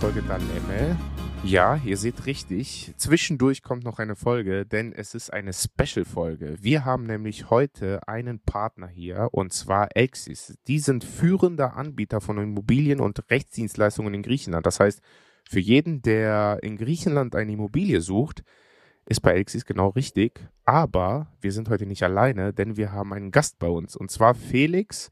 Folge Dalemme. Ja, ihr seht richtig. Zwischendurch kommt noch eine Folge, denn es ist eine Special-Folge. Wir haben nämlich heute einen Partner hier und zwar Exis. Die sind führender Anbieter von Immobilien und Rechtsdienstleistungen in Griechenland. Das heißt, für jeden, der in Griechenland eine Immobilie sucht, ist bei Exis genau richtig. Aber wir sind heute nicht alleine, denn wir haben einen Gast bei uns und zwar Felix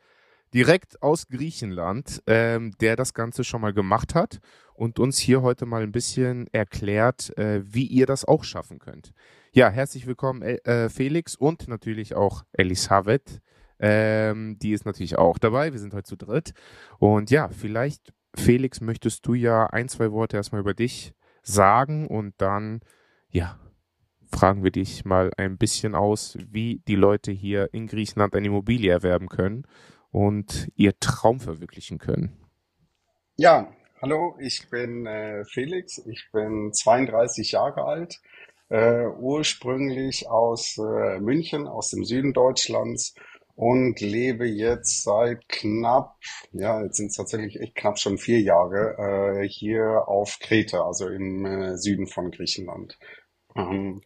direkt aus Griechenland, ähm, der das Ganze schon mal gemacht hat und uns hier heute mal ein bisschen erklärt, äh, wie ihr das auch schaffen könnt. Ja, herzlich willkommen, äh, Felix und natürlich auch Elisabeth. Ähm, die ist natürlich auch dabei. Wir sind heute zu dritt. Und ja, vielleicht, Felix, möchtest du ja ein, zwei Worte erstmal über dich sagen und dann, ja, fragen wir dich mal ein bisschen aus, wie die Leute hier in Griechenland eine Immobilie erwerben können und ihr Traum verwirklichen können. Ja, hallo, ich bin äh, Felix, ich bin 32 Jahre alt, äh, ursprünglich aus äh, München, aus dem Süden Deutschlands und lebe jetzt seit knapp, ja, jetzt sind es tatsächlich echt knapp schon vier Jahre äh, hier auf Kreta, also im äh, Süden von Griechenland. Ähm,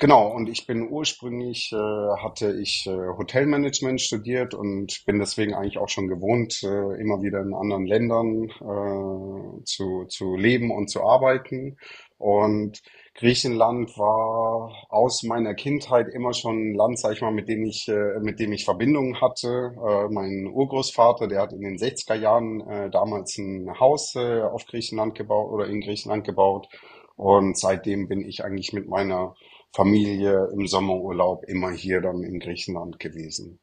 Genau, und ich bin ursprünglich, äh, hatte ich äh, Hotelmanagement studiert und bin deswegen eigentlich auch schon gewohnt, äh, immer wieder in anderen Ländern äh, zu, zu leben und zu arbeiten. Und Griechenland war aus meiner Kindheit immer schon ein Land, sag ich mal, mit dem ich, äh, mit dem ich Verbindungen hatte. Äh, mein Urgroßvater, der hat in den 60er Jahren äh, damals ein Haus äh, auf Griechenland gebaut oder in Griechenland gebaut. Und seitdem bin ich eigentlich mit meiner Familie im Sommerurlaub immer hier dann in Griechenland gewesen.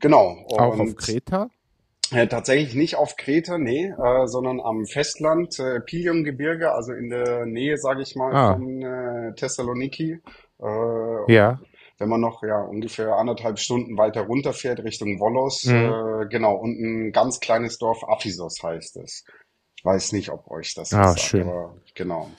Genau. Und Auch auf Kreta? Äh, tatsächlich nicht auf Kreta, nee, äh, sondern am Festland, äh, Pilium-Gebirge, also in der Nähe, sage ich mal, ah. von äh, Thessaloniki. Äh, ja. Wenn man noch ja ungefähr anderthalb Stunden weiter runterfährt Richtung Volos, mhm. äh, genau, und ein ganz kleines Dorf Aphisos heißt es. Ich weiß nicht, ob euch das ah, sagt, schön. aber genau.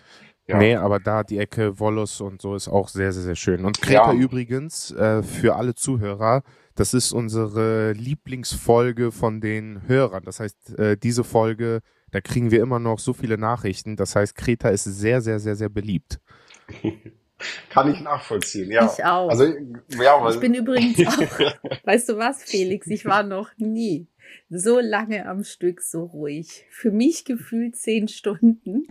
Ja. Nee, aber da die Ecke Volos und so ist auch sehr, sehr, sehr schön. Und Kreta ja. übrigens, äh, für alle Zuhörer, das ist unsere Lieblingsfolge von den Hörern. Das heißt, äh, diese Folge, da kriegen wir immer noch so viele Nachrichten. Das heißt, Kreta ist sehr, sehr, sehr, sehr beliebt. Kann ich nachvollziehen, ja. Ich auch. Also, ja, ich bin übrigens auch, weißt du was, Felix, ich war noch nie so lange am Stück so ruhig. Für mich gefühlt zehn Stunden.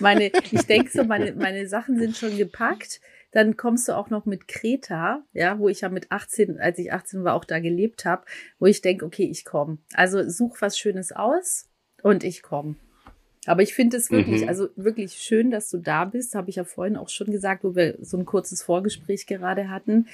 Meine, ich denke so, meine, meine Sachen sind schon gepackt. Dann kommst du auch noch mit Kreta, ja, wo ich ja mit 18, als ich 18 war, auch da gelebt habe, wo ich denke, okay, ich komme. Also such was Schönes aus und ich komme. Aber ich finde es wirklich, mhm. also wirklich schön, dass du da bist. Habe ich ja vorhin auch schon gesagt, wo wir so ein kurzes Vorgespräch gerade hatten.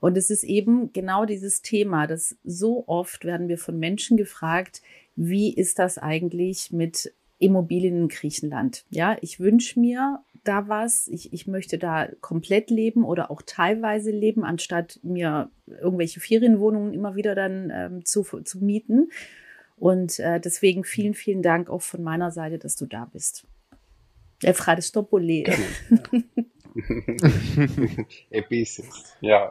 Und es ist eben genau dieses Thema, dass so oft werden wir von Menschen gefragt, wie ist das eigentlich mit Immobilien in Griechenland? Ja, ich wünsche mir da was. Ich, ich möchte da komplett leben oder auch teilweise leben, anstatt mir irgendwelche Ferienwohnungen immer wieder dann ähm, zu, zu mieten. Und äh, deswegen vielen, vielen Dank auch von meiner Seite, dass du da bist. Er fragt Stopole. Ja.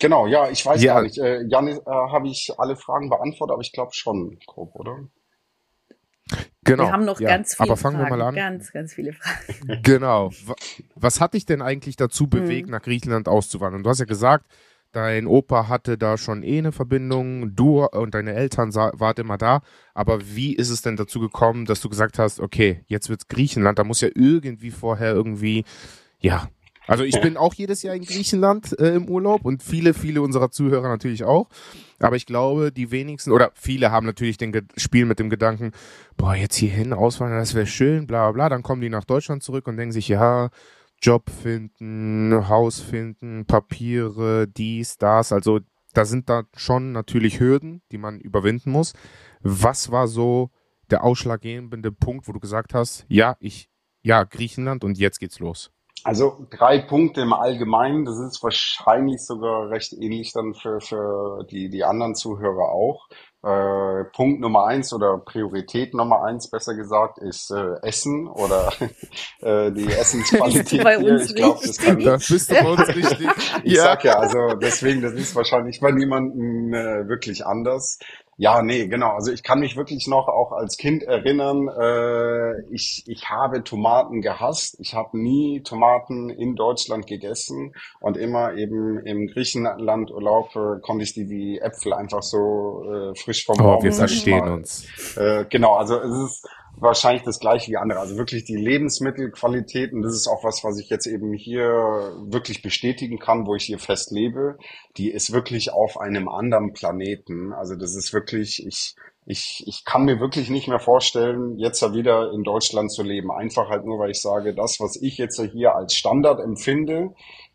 Genau, ja, ich weiß ja. gar nicht. Äh, Janis, äh, habe ich alle Fragen beantwortet, aber ich glaube schon grob, oder? Genau. Wir haben noch ja. ganz viele Aber fangen Fragen. wir mal an. Ganz, ganz viele Fragen. Genau. Was hat dich denn eigentlich dazu mhm. bewegt, hm. nach Griechenland auszuwandern? Du hast ja gesagt, Dein Opa hatte da schon eh eine Verbindung, du und deine Eltern wart immer da. Aber wie ist es denn dazu gekommen, dass du gesagt hast, okay, jetzt wird's Griechenland, da muss ja irgendwie vorher irgendwie, ja. Also ich bin auch jedes Jahr in Griechenland äh, im Urlaub und viele, viele unserer Zuhörer natürlich auch. Aber ich glaube, die wenigsten oder viele haben natürlich den Ge Spiel mit dem Gedanken, boah, jetzt hierhin auswandern, das wäre schön, bla bla bla. Dann kommen die nach Deutschland zurück und denken sich, ja, Job finden, Haus finden, Papiere, dies, das. Also da sind da schon natürlich Hürden, die man überwinden muss. Was war so der ausschlaggebende Punkt, wo du gesagt hast, ja, ich, ja, Griechenland und jetzt geht's los? Also drei Punkte im Allgemeinen, das ist wahrscheinlich sogar recht ähnlich dann für, für die, die anderen Zuhörer auch. Äh, Punkt Nummer eins oder Priorität Nummer eins, besser gesagt, ist äh, Essen oder äh, die Essensqualität hier. Ich glaube, das kann da bist du bei uns richtig. ich ja. sag ja, also deswegen, das ist wahrscheinlich bei niemandem äh, wirklich anders. Ja, nee, genau. Also ich kann mich wirklich noch auch als Kind erinnern, äh, ich, ich habe Tomaten gehasst. Ich habe nie Tomaten in Deutschland gegessen und immer eben im Griechenland Urlaub äh, konnte ich die wie Äpfel einfach so äh, frisch vom Baum. Oh, wir verstehen uns. Äh, genau, also es ist wahrscheinlich das gleiche wie andere. Also wirklich die Lebensmittelqualität und das ist auch was, was ich jetzt eben hier wirklich bestätigen kann, wo ich hier fest lebe. Die ist wirklich auf einem anderen Planeten. Also das ist wirklich, ich, ich, ich kann mir wirklich nicht mehr vorstellen, jetzt wieder in Deutschland zu leben. Einfach halt nur, weil ich sage, das, was ich jetzt hier als Standard empfinde,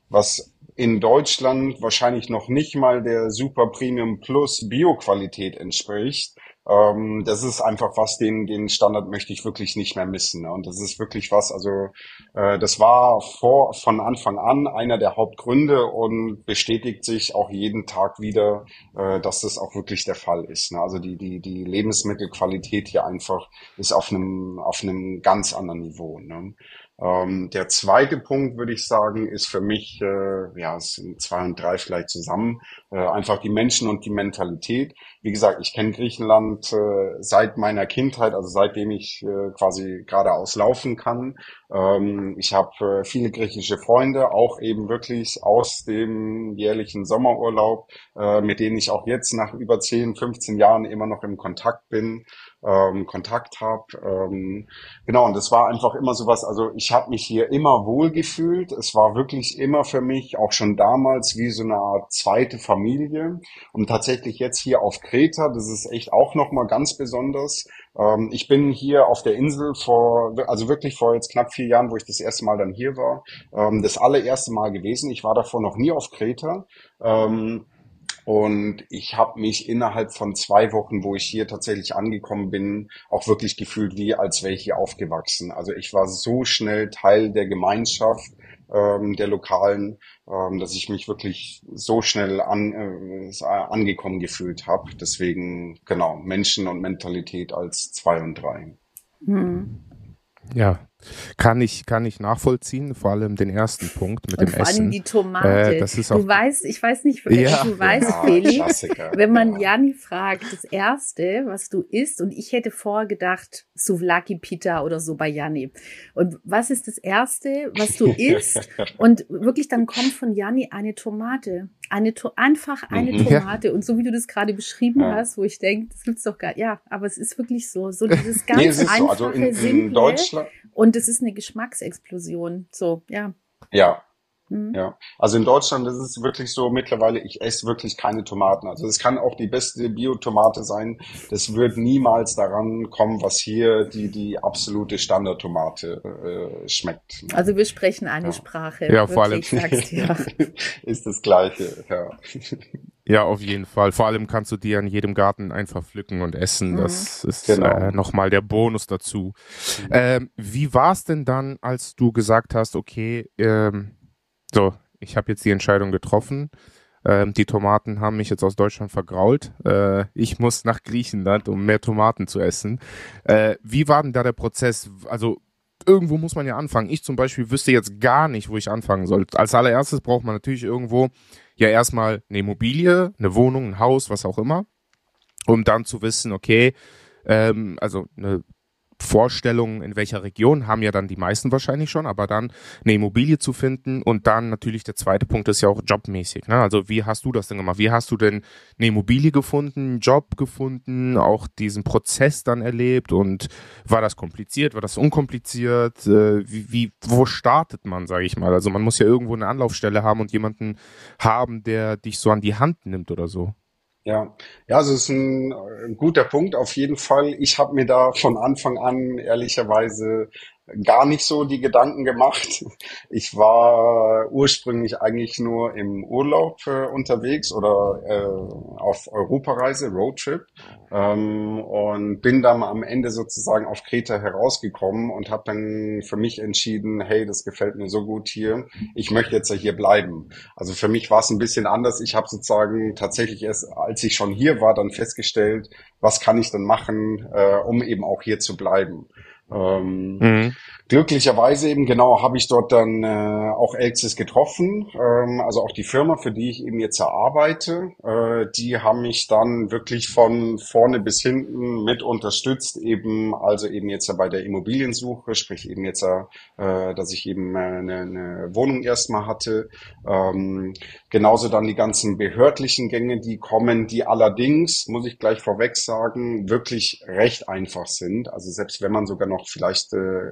was in Deutschland wahrscheinlich noch nicht mal der Super Premium Plus Bioqualität entspricht, ähm, das ist einfach was, den, den Standard möchte ich wirklich nicht mehr missen. Ne? Und das ist wirklich was, also äh, das war vor von Anfang an einer der Hauptgründe und bestätigt sich auch jeden Tag wieder, äh, dass das auch wirklich der Fall ist. Ne? Also die, die, die Lebensmittelqualität hier einfach ist auf einem, auf einem ganz anderen Niveau. Ne? Ähm, der zweite Punkt, würde ich sagen, ist für mich, äh, ja, es sind zwei und drei vielleicht zusammen, äh, einfach die Menschen und die Mentalität. Wie gesagt, ich kenne Griechenland äh, seit meiner Kindheit, also seitdem ich äh, quasi geradeaus laufen kann. Ähm, ich habe äh, viele griechische Freunde, auch eben wirklich aus dem jährlichen Sommerurlaub, äh, mit denen ich auch jetzt nach über 10, 15 Jahren immer noch im Kontakt bin ähm, Kontakt habe. Ähm, genau, und das war einfach immer sowas, also ich habe mich hier immer wohl gefühlt. Es war wirklich immer für mich, auch schon damals, wie so eine Art zweite Familie. Und tatsächlich jetzt hier auf Kreta, das ist echt auch nochmal ganz besonders. Ähm, ich bin hier auf der Insel vor, also wirklich vor jetzt knapp vier Jahren, wo ich das erste Mal dann hier war, ähm, das allererste Mal gewesen. Ich war davor noch nie auf Kreta. Ähm, und ich habe mich innerhalb von zwei Wochen, wo ich hier tatsächlich angekommen bin, auch wirklich gefühlt, wie als wäre ich hier aufgewachsen. Also ich war so schnell Teil der Gemeinschaft ähm, der Lokalen, ähm, dass ich mich wirklich so schnell an, äh, angekommen gefühlt habe. Deswegen, genau, Menschen und Mentalität als zwei und drei. Hm. Ja, kann ich, kann ich nachvollziehen, vor allem den ersten Punkt mit und dem vor Essen. allem die Tomate. Äh, das ist auch, du weißt, ich weiß nicht, Ja. du weißt, Ja, Felix, Klassiker. wenn man Ja. Janni fragt, das erste, was du isst, und ich hätte vorher gedacht, Souvlaki Pita oder so bei Janni. Und was ist das erste, was du isst? und wirklich dann kommt von Janni eine Tomate. Eine to einfach eine Mhm. Ja. Tomate. Und so wie du das gerade beschrieben Ja. hast, wo ich denke, das gibt's doch gar, ja, aber es ist wirklich so, so dieses ganz Nee, ist so. einfache, Also in, in simple. Deutschland, Und es ist eine Geschmacksexplosion. So, ja. ja, Mhm. Ja, also in Deutschland ist es wirklich so mittlerweile, ich esse wirklich keine Tomaten. Also es kann auch die beste Biotomate sein. Das wird niemals daran kommen, was hier die, die absolute Standardtomate äh, schmeckt. Also wir sprechen eine Ja. Sprache. Ja, vor allem- wirklich, sagst ja. ist das Gleiche, ja. Ja, auf jeden Fall. Vor allem kannst du die an jedem Garten einfach pflücken und essen. Mhm. Das ist Genau. äh, nochmal der Bonus dazu. Ähm, wie war es denn dann, als du gesagt hast, okay, ähm, so, ich habe jetzt die Entscheidung getroffen. Ähm, die Tomaten haben mich jetzt aus Deutschland vergrault. Äh, ich muss nach Griechenland, um mehr Tomaten zu essen. Äh, wie war denn da der Prozess? Also irgendwo muss man ja anfangen. Ich zum Beispiel wüsste jetzt gar nicht, wo ich anfangen soll. Als allererstes braucht man natürlich irgendwo ja erstmal eine Immobilie, eine Wohnung, ein Haus, was auch immer, um dann zu wissen, okay, ähm, also eine Vorstellung, in welcher Region, haben ja dann die meisten wahrscheinlich schon, aber dann eine Immobilie zu finden und dann natürlich der zweite Punkt ist ja auch jobmäßig. Ne? Also wie hast du das denn gemacht? Wie hast du denn eine Immobilie gefunden, einen Job gefunden, auch diesen Prozess dann erlebt und war das kompliziert, war das unkompliziert? Äh, wie, wie, wo startet man, sage ich mal? Also man muss ja irgendwo eine Anlaufstelle haben und jemanden haben, der dich so an die Hand nimmt oder so. Ja, ja, es ist ein, äh, guter Punkt auf jeden Fall. Ich habe mir da von Anfang an ehrlicherweise gar nicht so die Gedanken gemacht. Ich war ursprünglich eigentlich nur im Urlaub äh, unterwegs oder äh, auf Europareise, Roadtrip ähm, und bin dann am Ende sozusagen auf Kreta herausgekommen und habe dann für mich entschieden, hey, das gefällt mir so gut hier, ich möchte jetzt ja hier bleiben. Also für mich war es ein bisschen anders. Ich habe sozusagen tatsächlich erst, als ich schon hier war, dann festgestellt, was kann ich denn machen, äh, um eben auch hier zu bleiben. Ähm, mhm. Glücklicherweise eben genau habe ich dort dann äh, auch Elxis getroffen, ähm, also auch die Firma, für die ich eben jetzt arbeite, äh, die haben mich dann wirklich von vorne bis hinten mit unterstützt, eben also eben jetzt bei der Immobiliensuche, sprich eben jetzt, äh, dass ich eben äh, eine, eine Wohnung erstmal hatte, ähm, genauso dann die ganzen behördlichen Gänge, die kommen, die allerdings, muss ich gleich vorweg sagen, wirklich recht einfach sind. Also selbst wenn man sogar noch vielleicht äh,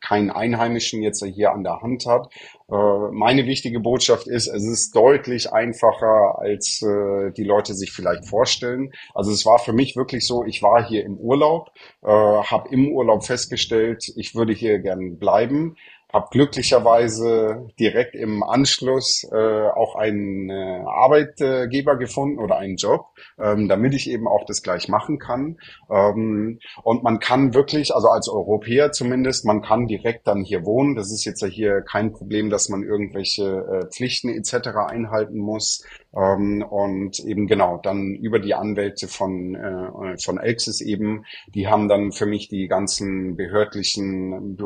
keinen Einheimischen jetzt hier an der Hand hat. Äh, meine wichtige Botschaft ist, es ist deutlich einfacher, als äh, die Leute sich vielleicht vorstellen. Also es war für mich wirklich so, ich war hier im Urlaub, äh, habe im Urlaub festgestellt, ich würde hier gern bleiben habe glücklicherweise direkt im Anschluss äh, auch einen äh, Arbeitgeber gefunden oder einen Job, ähm, damit ich eben auch das gleich machen kann. Ähm, und man kann wirklich, also als Europäer zumindest, man kann direkt dann hier wohnen. Das ist jetzt ja hier kein Problem, dass man irgendwelche äh, Pflichten etc. einhalten muss. Ähm, und eben genau, dann über die Anwälte von, äh, von Elxis eben, die haben dann für mich die ganzen behördlichen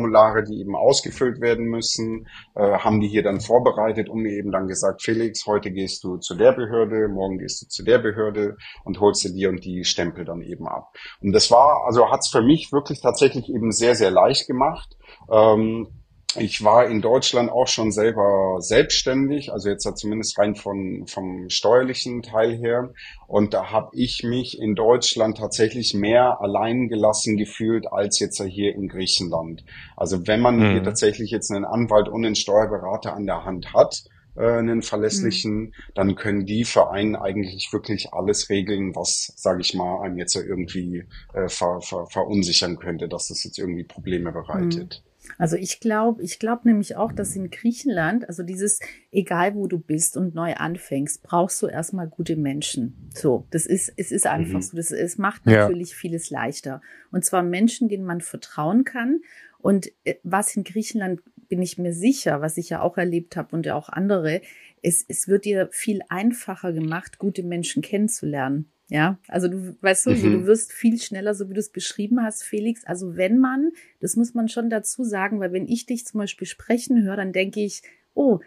Bürokratieformulare, die eben ausgefüllt werden müssen, äh, haben die hier dann vorbereitet und mir eben dann gesagt, Felix, heute gehst du zu der Behörde, morgen gehst du zu der Behörde und holst dir die und die Stempel dann eben ab. Und das war, also hat's für mich wirklich tatsächlich eben sehr, sehr leicht gemacht. Ähm, ich war in Deutschland auch schon selber selbstständig, also jetzt zumindest rein von, vom steuerlichen Teil her. Und da habe ich mich in Deutschland tatsächlich mehr allein gelassen gefühlt als jetzt hier in Griechenland. Also wenn man mhm. hier tatsächlich jetzt einen Anwalt und einen Steuerberater an der Hand hat, äh, einen verlässlichen, mhm. dann können die für einen eigentlich wirklich alles regeln, was, sage ich mal, einem jetzt irgendwie äh, ver, ver, verunsichern könnte, dass das jetzt irgendwie Probleme bereitet. Mhm. Also ich glaube, ich glaube nämlich auch, dass in Griechenland, also dieses, egal wo du bist und neu anfängst, brauchst du erstmal gute Menschen. So, das ist, es ist einfach mhm. so. Das, es macht natürlich ja. vieles leichter. Und zwar Menschen, denen man vertrauen kann. Und äh, was in Griechenland bin ich mir sicher, was ich ja auch erlebt habe und ja auch andere, es, es wird dir viel einfacher gemacht, gute Menschen kennenzulernen. Ja, also du weißt du, mhm. du wirst viel schneller, so wie du es beschrieben hast, Felix. Also wenn man, das muss man schon dazu sagen, weil wenn ich dich zum Beispiel sprechen höre, dann denke ich, oh,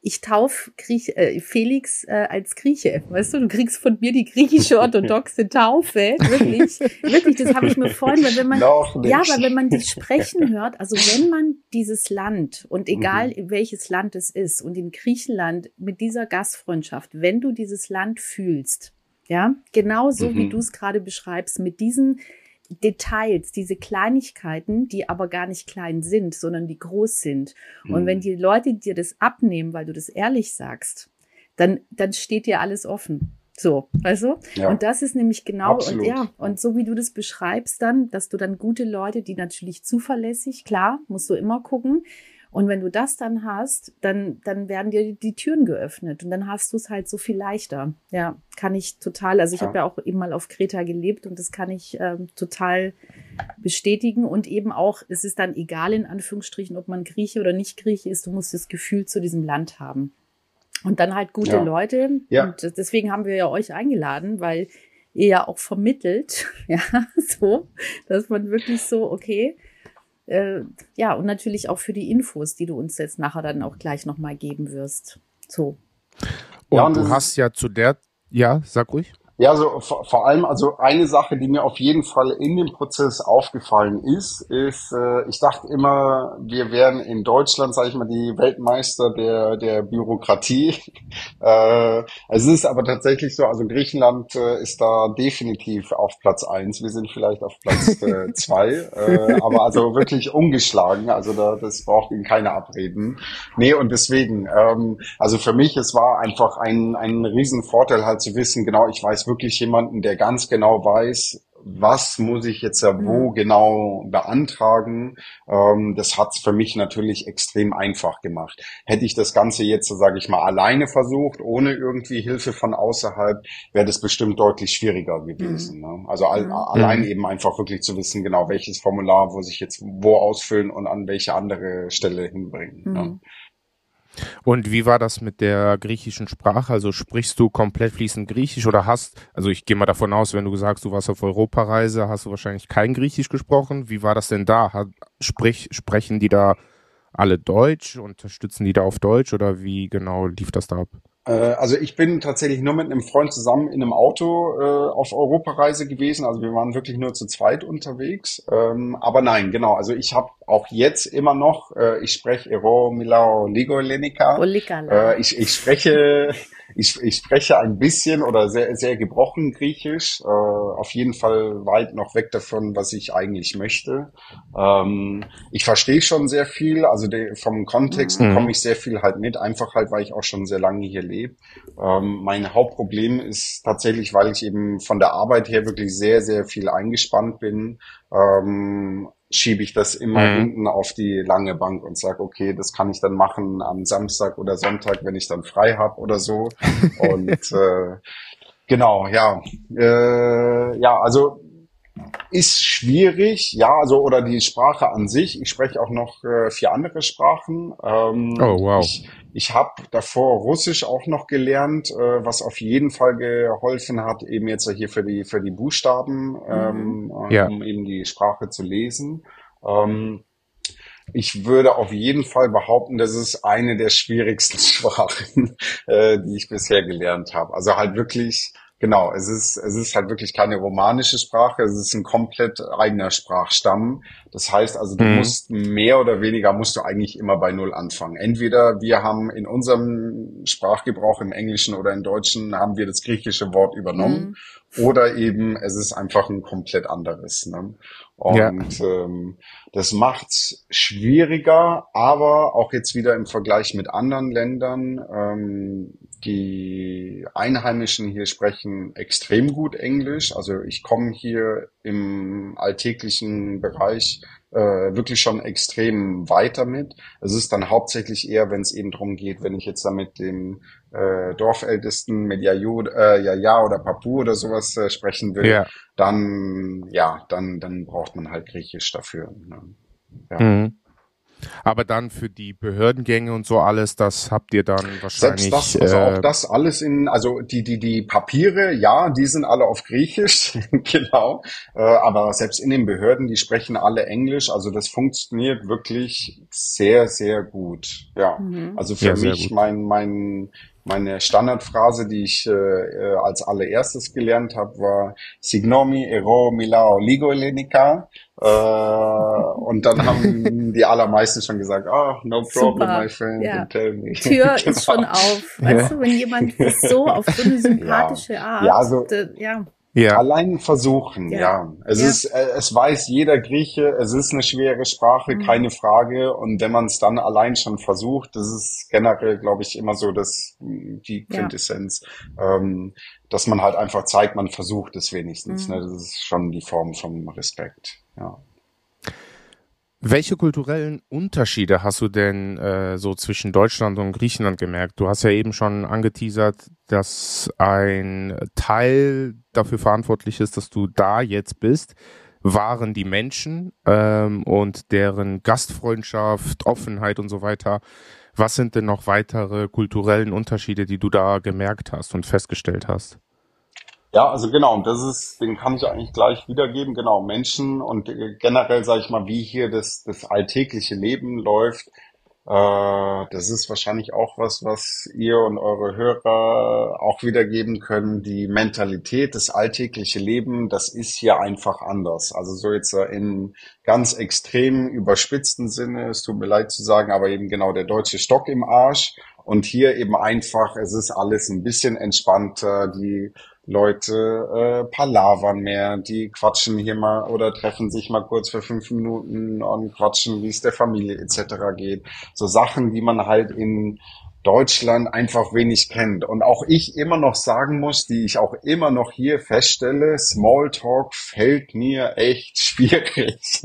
ich tauf Griech, äh, Felix äh, als Grieche. Weißt du, du kriegst von mir die griechische orthodoxe Taufe. Wirklich, wirklich, das habe ich mir vorhin, weil wenn man, ja, weil wenn man dich sprechen hört, also wenn man dieses Land und egal mhm. welches Land es ist und in Griechenland mit dieser Gastfreundschaft, wenn du dieses Land fühlst, ja, genau so mhm. wie du es gerade beschreibst, mit diesen Details, diese Kleinigkeiten, die aber gar nicht klein sind, sondern die groß sind. Mhm. Und wenn mhm. die Leute dir das abnehmen, weil du das ehrlich sagst, dann, dann steht dir alles offen. So, also ja. und das ist nämlich genau Absolut. und ja und so wie du das beschreibst dann, dass du dann gute Leute, die natürlich zuverlässig, klar, musst du immer gucken, und wenn du das dann hast, dann, dann werden dir die Türen geöffnet und dann hast du es halt so viel leichter. Ja, kann ich total. Also ich ja. habe ja auch eben mal auf Kreta gelebt und das kann ich ähm, total bestätigen. Und eben auch, es ist dann egal in Anführungsstrichen, ob man Grieche oder nicht Grieche ist, du musst das Gefühl zu diesem Land haben. Und dann halt gute ja. Leute. Ja. Und deswegen haben wir ja euch eingeladen, weil ihr ja auch vermittelt, ja, so, dass man wirklich so, okay, äh, ja, und natürlich auch für die Infos, die du uns jetzt nachher dann auch gleich nochmal geben wirst. So. Und ja, und du hast ja zu der, ja, sag ruhig. Ja, also vor, vor allem, also eine Sache, die mir auf jeden Fall in dem Prozess aufgefallen ist, ist, äh, ich dachte immer, wir wären in Deutschland, sage ich mal, die Weltmeister der der Bürokratie. äh, es ist aber tatsächlich so, also Griechenland äh, ist da definitiv auf Platz eins. Wir sind vielleicht auf Platz äh, zwei, äh, aber also wirklich ungeschlagen. Also da, das braucht Ihnen keine abreden. Nee, und deswegen, ähm, also für mich, es war einfach ein ein Riesenvorteil halt zu wissen, genau, ich weiß wirklich jemanden, der ganz genau weiß, was muss ich jetzt ja wo mhm. genau beantragen. Ähm, das hat's für mich natürlich extrem einfach gemacht. Hätte ich das Ganze jetzt, sage ich mal, alleine versucht, ohne irgendwie Hilfe von außerhalb, wäre das bestimmt deutlich schwieriger gewesen. Mhm. Ne? Also all, mhm. allein eben einfach wirklich zu wissen, genau welches Formular, wo sich jetzt wo ausfüllen und an welche andere Stelle hinbringen. Ne? Mhm. Ne? Und wie war das mit der griechischen Sprache? Also sprichst du komplett fließend Griechisch oder hast, also ich gehe mal davon aus, wenn du sagst, du warst auf Europareise, hast du wahrscheinlich kein Griechisch gesprochen. Wie war das denn da? Sprich, sprechen die da alle Deutsch? Unterstützen die da auf Deutsch oder wie genau lief das da ab? Äh, also ich bin tatsächlich nur mit einem Freund zusammen in einem Auto äh, auf Europareise gewesen. Also wir waren wirklich nur zu zweit unterwegs. Ähm, aber nein, genau. Also ich habe auch jetzt immer noch, äh, ich spreche Ero Milao Ligolenica. Äh, ich, ich spreche ich, ich spreche ein bisschen oder sehr, sehr gebrochen Griechisch. Äh, auf jeden Fall weit noch weg davon, was ich eigentlich möchte. Ähm, ich verstehe schon sehr viel. Also de, vom Kontext mhm. komme ich sehr viel halt mit. Einfach halt, weil ich auch schon sehr lange hier lebe. Ähm, mein Hauptproblem ist tatsächlich, weil ich eben von der Arbeit her wirklich sehr, sehr viel eingespannt bin. Ähm, schiebe ich das immer mhm. hinten auf die lange Bank und sage, okay, das kann ich dann machen am Samstag oder Sonntag, wenn ich dann frei habe oder so. und äh, genau, ja. Äh, ja, also ist schwierig, ja, also oder die Sprache an sich. Ich spreche auch noch äh, vier andere Sprachen. Ähm, oh wow. Ich, ich habe davor Russisch auch noch gelernt, äh, was auf jeden Fall geholfen hat, eben jetzt hier für die für die Buchstaben, mhm. ähm, ja. um eben die Sprache zu lesen. Ähm, ich würde auf jeden Fall behaupten, das ist eine der schwierigsten Sprachen, äh, die ich bisher gelernt habe. Also halt wirklich Genau, es ist, es ist halt wirklich keine romanische Sprache, es ist ein komplett eigener Sprachstamm. Das heißt also, du mhm. musst mehr oder weniger musst du eigentlich immer bei Null anfangen. Entweder wir haben in unserem Sprachgebrauch im Englischen oder im Deutschen haben wir das griechische Wort übernommen mhm. oder eben es ist einfach ein komplett anderes. Ne? Und ja. ähm, das macht's schwieriger, aber auch jetzt wieder im Vergleich mit anderen Ländern. Ähm, die Einheimischen hier sprechen extrem gut Englisch. Also ich komme hier im alltäglichen Bereich äh, wirklich schon extrem weiter mit. Es ist dann hauptsächlich eher, wenn es eben darum geht, wenn ich jetzt da mit dem äh, Dorfältesten mit Jayu, äh, Jaja oder Papu oder sowas äh, sprechen will, ja. dann ja, dann dann braucht man halt Griechisch dafür. Ne? Ja. Mhm. Aber dann für die Behördengänge und so alles, das habt ihr dann wahrscheinlich. Selbst das, also äh, auch das alles in, also die, die, die Papiere, ja, die sind alle auf Griechisch, genau. Äh, aber selbst in den Behörden, die sprechen alle Englisch. Also das funktioniert wirklich sehr, sehr gut. Ja. Mhm. Also für ja, mich, mein, mein, meine Standardphrase, die ich äh, äh als allererstes gelernt habe, war Signomi ero milao ligo elenica. Äh, und dann haben die allermeisten schon gesagt, oh, no problem, Super. my friend, ja. tell me. Tür genau. ist schon auf. Weißt ja. du, wenn jemand so auf so eine sympathische ja. Art, ja, so, ja. Ja. Allein versuchen, ja. ja. Es ja. ist, äh, es weiß jeder Grieche, es ist eine schwere Sprache, mhm. keine Frage. Und wenn man es dann allein schon versucht, das ist generell, glaube ich, immer so, dass die Quintessenz, ja. ähm, dass man halt einfach zeigt, man versucht es wenigstens. Mhm. Ne? Das ist schon die Form von Respekt. Ja. Welche kulturellen Unterschiede hast du denn äh, so zwischen Deutschland und Griechenland gemerkt? Du hast ja eben schon angeteasert, dass ein Teil dafür verantwortlich ist, dass du da jetzt bist, waren die Menschen ähm, und deren Gastfreundschaft, Offenheit und so weiter. Was sind denn noch weitere kulturellen Unterschiede, die du da gemerkt hast und festgestellt hast? Ja, also genau, und das ist, den kann ich eigentlich gleich wiedergeben, genau, Menschen und äh, generell sage ich mal, wie hier das, das alltägliche Leben läuft, äh, das ist wahrscheinlich auch was, was ihr und eure Hörer auch wiedergeben können. Die Mentalität, das alltägliche Leben, das ist hier einfach anders. Also so jetzt in ganz extrem überspitzten Sinne, es tut mir leid zu sagen, aber eben genau der deutsche Stock im Arsch. Und hier eben einfach, es ist alles ein bisschen entspannter. Die Leute äh, palavern mehr, die quatschen hier mal oder treffen sich mal kurz für fünf Minuten und quatschen, wie es der Familie etc. geht. So Sachen, die man halt in Deutschland einfach wenig kennt. Und auch ich immer noch sagen muss, die ich auch immer noch hier feststelle, Smalltalk fällt mir echt schwierig.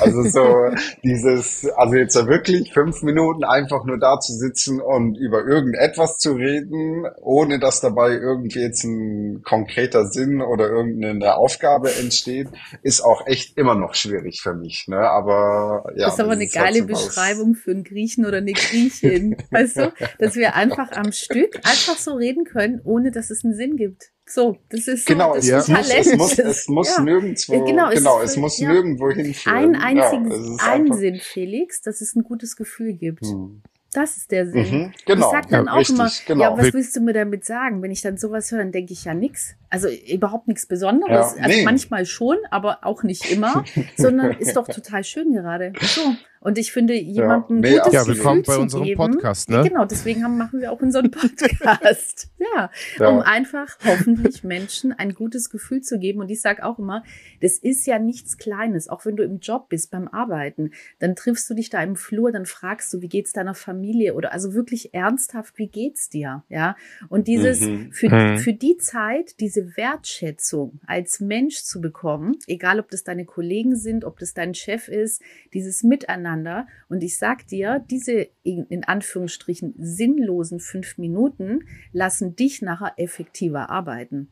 also so dieses, also jetzt wirklich fünf Minuten einfach nur da zu sitzen und über irgendetwas zu reden, ohne dass dabei irgendwie jetzt ein konkreter Sinn oder irgendeine Aufgabe entsteht, ist auch echt immer noch schwierig für mich. Ne? Aber ja. Das ist aber eine halt geile Beschreibung für einen Griechen oder eine Griechin. weißt du? Dass wir einfach am Stück einfach so reden können, ohne dass es einen Sinn gibt. So, das ist so, genau, das es, muss, es muss, es muss ja. nirgendwo, genau, genau es, es muss ja. nirgendwo hinführen. Ein einzigen ja, Sinn, Felix, dass es ein gutes Gefühl gibt. Hm. Das ist der Sinn. Mhm, genau. Ich sag dann ja, auch richtig, immer, genau. ja, was willst du mir damit sagen? Wenn ich dann sowas höre, dann denke ich ja nix. Also überhaupt nichts Besonderes. Ja, also manchmal schon, aber auch nicht immer, sondern ist doch total schön gerade. So. Und ich finde, jemandem ja, gutes ja, Gefühl bei unserem geben, Podcast, ne? Genau, deswegen haben, machen wir auch unseren Podcast. ja, ja, um einfach hoffentlich Menschen ein gutes Gefühl zu geben. Und ich sage auch immer, das ist ja nichts Kleines. Auch wenn du im Job bist, beim Arbeiten, dann triffst du dich da im Flur, dann fragst du, wie geht's deiner Familie? Oder also wirklich ernsthaft, wie geht's dir? Ja, und dieses mhm. für, mhm. für die Zeit, diese Wertschätzung als Mensch zu bekommen, egal ob das deine Kollegen sind, ob das dein Chef ist, dieses Miteinander miteinander. Und ich sag dir, diese in Anführungsstrichen sinnlosen fünf Minuten lassen dich nachher effektiver arbeiten.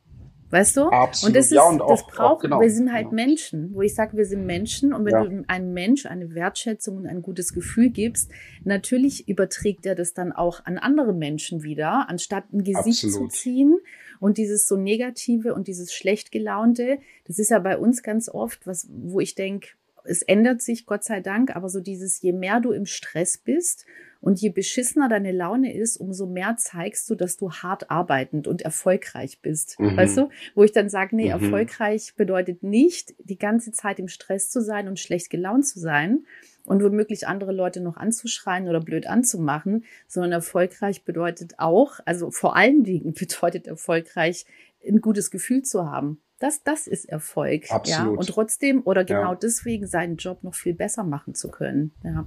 Weißt du? Absolut. Und das ist, ja, und auch, das braucht, genau, wir sind halt genau. Menschen, wo ich sage, wir sind Menschen und wenn ja. du einem Mensch eine Wertschätzung und ein gutes Gefühl gibst, natürlich überträgt er das dann auch an andere Menschen wieder, anstatt ein Gesicht Absolut. zu ziehen und dieses so negative und dieses schlecht gelaunte, das ist ja bei uns ganz oft was, wo ich denke, es ändert sich, Gott sei Dank, aber so dieses, je mehr du im Stress bist und je beschissener deine Laune ist, umso mehr zeigst du, dass du hart arbeitend und erfolgreich bist. Mhm. Weißt du? Wo ich dann sage, nee, mhm. erfolgreich bedeutet nicht, die ganze Zeit im Stress zu sein und schlecht gelaunt zu sein und womöglich andere Leute noch anzuschreien oder blöd anzumachen, sondern erfolgreich bedeutet auch, also vor allen Dingen bedeutet erfolgreich, ein gutes Gefühl zu haben. Das, das ist Erfolg. Absolut. Ja? Und trotzdem oder genau ja. deswegen seinen Job noch viel besser machen zu können. Ja.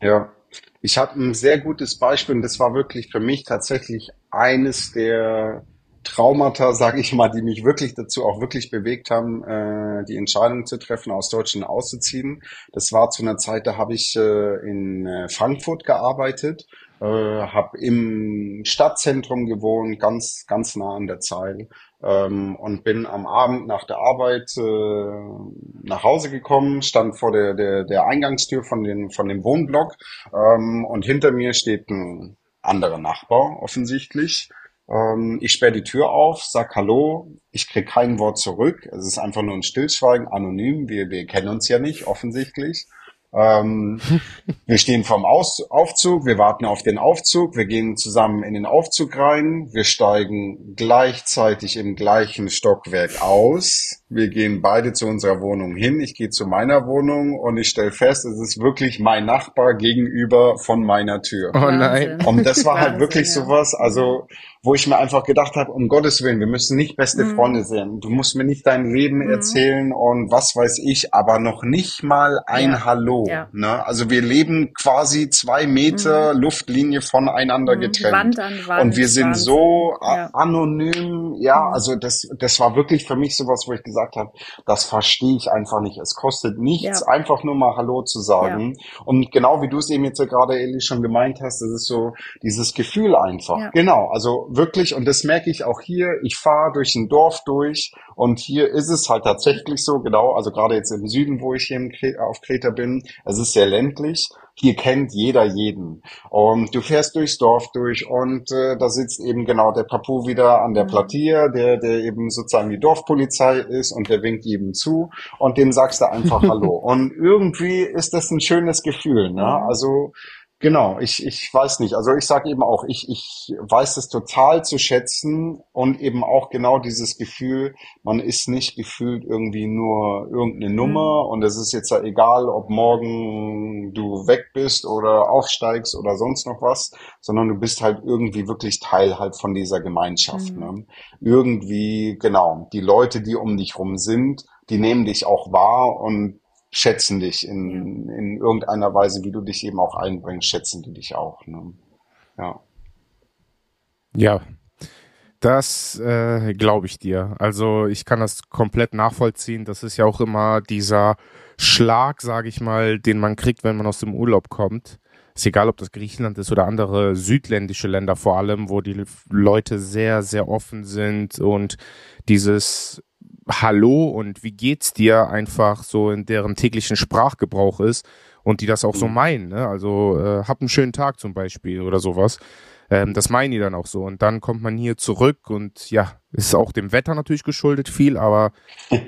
Ja. Ich habe ein sehr gutes Beispiel und das war wirklich für mich tatsächlich eines der Traumata, sage ich mal, die mich wirklich dazu auch wirklich bewegt haben, äh, die Entscheidung zu treffen, aus Deutschland auszuziehen. Das war zu einer Zeit, da habe ich äh, in äh, Frankfurt gearbeitet, äh, habe im Stadtzentrum gewohnt, ganz ganz nah an der Zeil ähm, und bin am Abend nach der Arbeit äh, nach Hause gekommen, stand vor der, der, der Eingangstür von, den, von dem Wohnblock ähm, und hinter mir steht ein anderer Nachbar offensichtlich. Ähm, ich sperre die Tür auf, sag Hallo, ich krieg kein Wort zurück. Es ist einfach nur ein Stillschweigen, anonym. Wir, wir kennen uns ja nicht, offensichtlich. Ähm, wir stehen vorm Aus Aufzug, wir warten auf den Aufzug, wir gehen zusammen in den Aufzug rein, wir steigen gleichzeitig im gleichen Stockwerk aus. Wir gehen beide zu unserer Wohnung hin. Ich gehe zu meiner Wohnung und ich stelle fest, es ist wirklich mein Nachbar gegenüber von meiner Tür. Oh nein. Und das war halt wirklich sowas, also wo ich mir einfach gedacht habe, um Gottes Willen, wir müssen nicht beste mhm. Freunde sein. Du musst mir nicht dein Leben mhm. erzählen und was weiß ich, aber noch nicht mal ein ja. Hallo. Ja. Ne? Also wir leben quasi zwei Meter mhm. Luftlinie voneinander mhm. getrennt. Wand an Wand, und wir sind Wand. so ja. anonym. Ja, mhm. also das, das war wirklich für mich sowas, wo ich gesagt habe, das verstehe ich einfach nicht. Es kostet nichts, einfach nur mal Hallo zu sagen. Und genau wie du es eben jetzt ja gerade, Eli, schon gemeint hast, das ist so dieses Gefühl einfach. Genau, also wirklich, und das merke ich auch hier, ich fahre durch ein Dorf durch und hier ist es halt tatsächlich so, genau, also gerade jetzt im Süden, wo ich hier auf Kreta bin, es ist sehr ländlich. Hier kennt jeder jeden. Und du fährst durchs Dorf durch und äh, da sitzt eben genau der Papu wieder an der mhm. Plattier, der, der eben sozusagen die Dorfpolizei ist und der winkt jedem zu und dem sagst du einfach Hallo. Und irgendwie ist das ein schönes Gefühl. Ne? Also Genau, ich, ich weiß nicht. Also ich sage eben auch, ich, ich weiß es total zu schätzen und eben auch genau dieses Gefühl, man ist nicht gefühlt irgendwie nur irgendeine mhm. Nummer und es ist jetzt ja egal, ob morgen du weg bist oder aufsteigst oder sonst noch was, sondern du bist halt irgendwie wirklich Teil halt von dieser Gemeinschaft. Mhm. Ne? Irgendwie, genau, die Leute, die um dich rum sind, die nehmen dich auch wahr und schätzen dich in, in irgendeiner Weise, wie du dich eben auch einbringst, schätzen die dich auch. Ne? Ja. Ja, das äh, glaube ich dir. Also ich kann das komplett nachvollziehen. Das ist ja auch immer dieser Schlag, sage ich mal, den man kriegt, wenn man aus dem Urlaub kommt. Ist egal, ob das Griechenland ist oder andere südländische Länder vor allem, wo die Leute sehr, sehr offen sind und dieses Hallo und wie geht's dir einfach so in deren täglichen Sprachgebrauch ist und die das auch so mhm. meinen. Ne? Also äh, hab einen schönen Tag zum Beispiel oder sowas. Ähm, das meinen die dann auch so. Und dann kommt man hier zurück und ja, ist auch dem Wetter natürlich geschuldet viel, aber ja,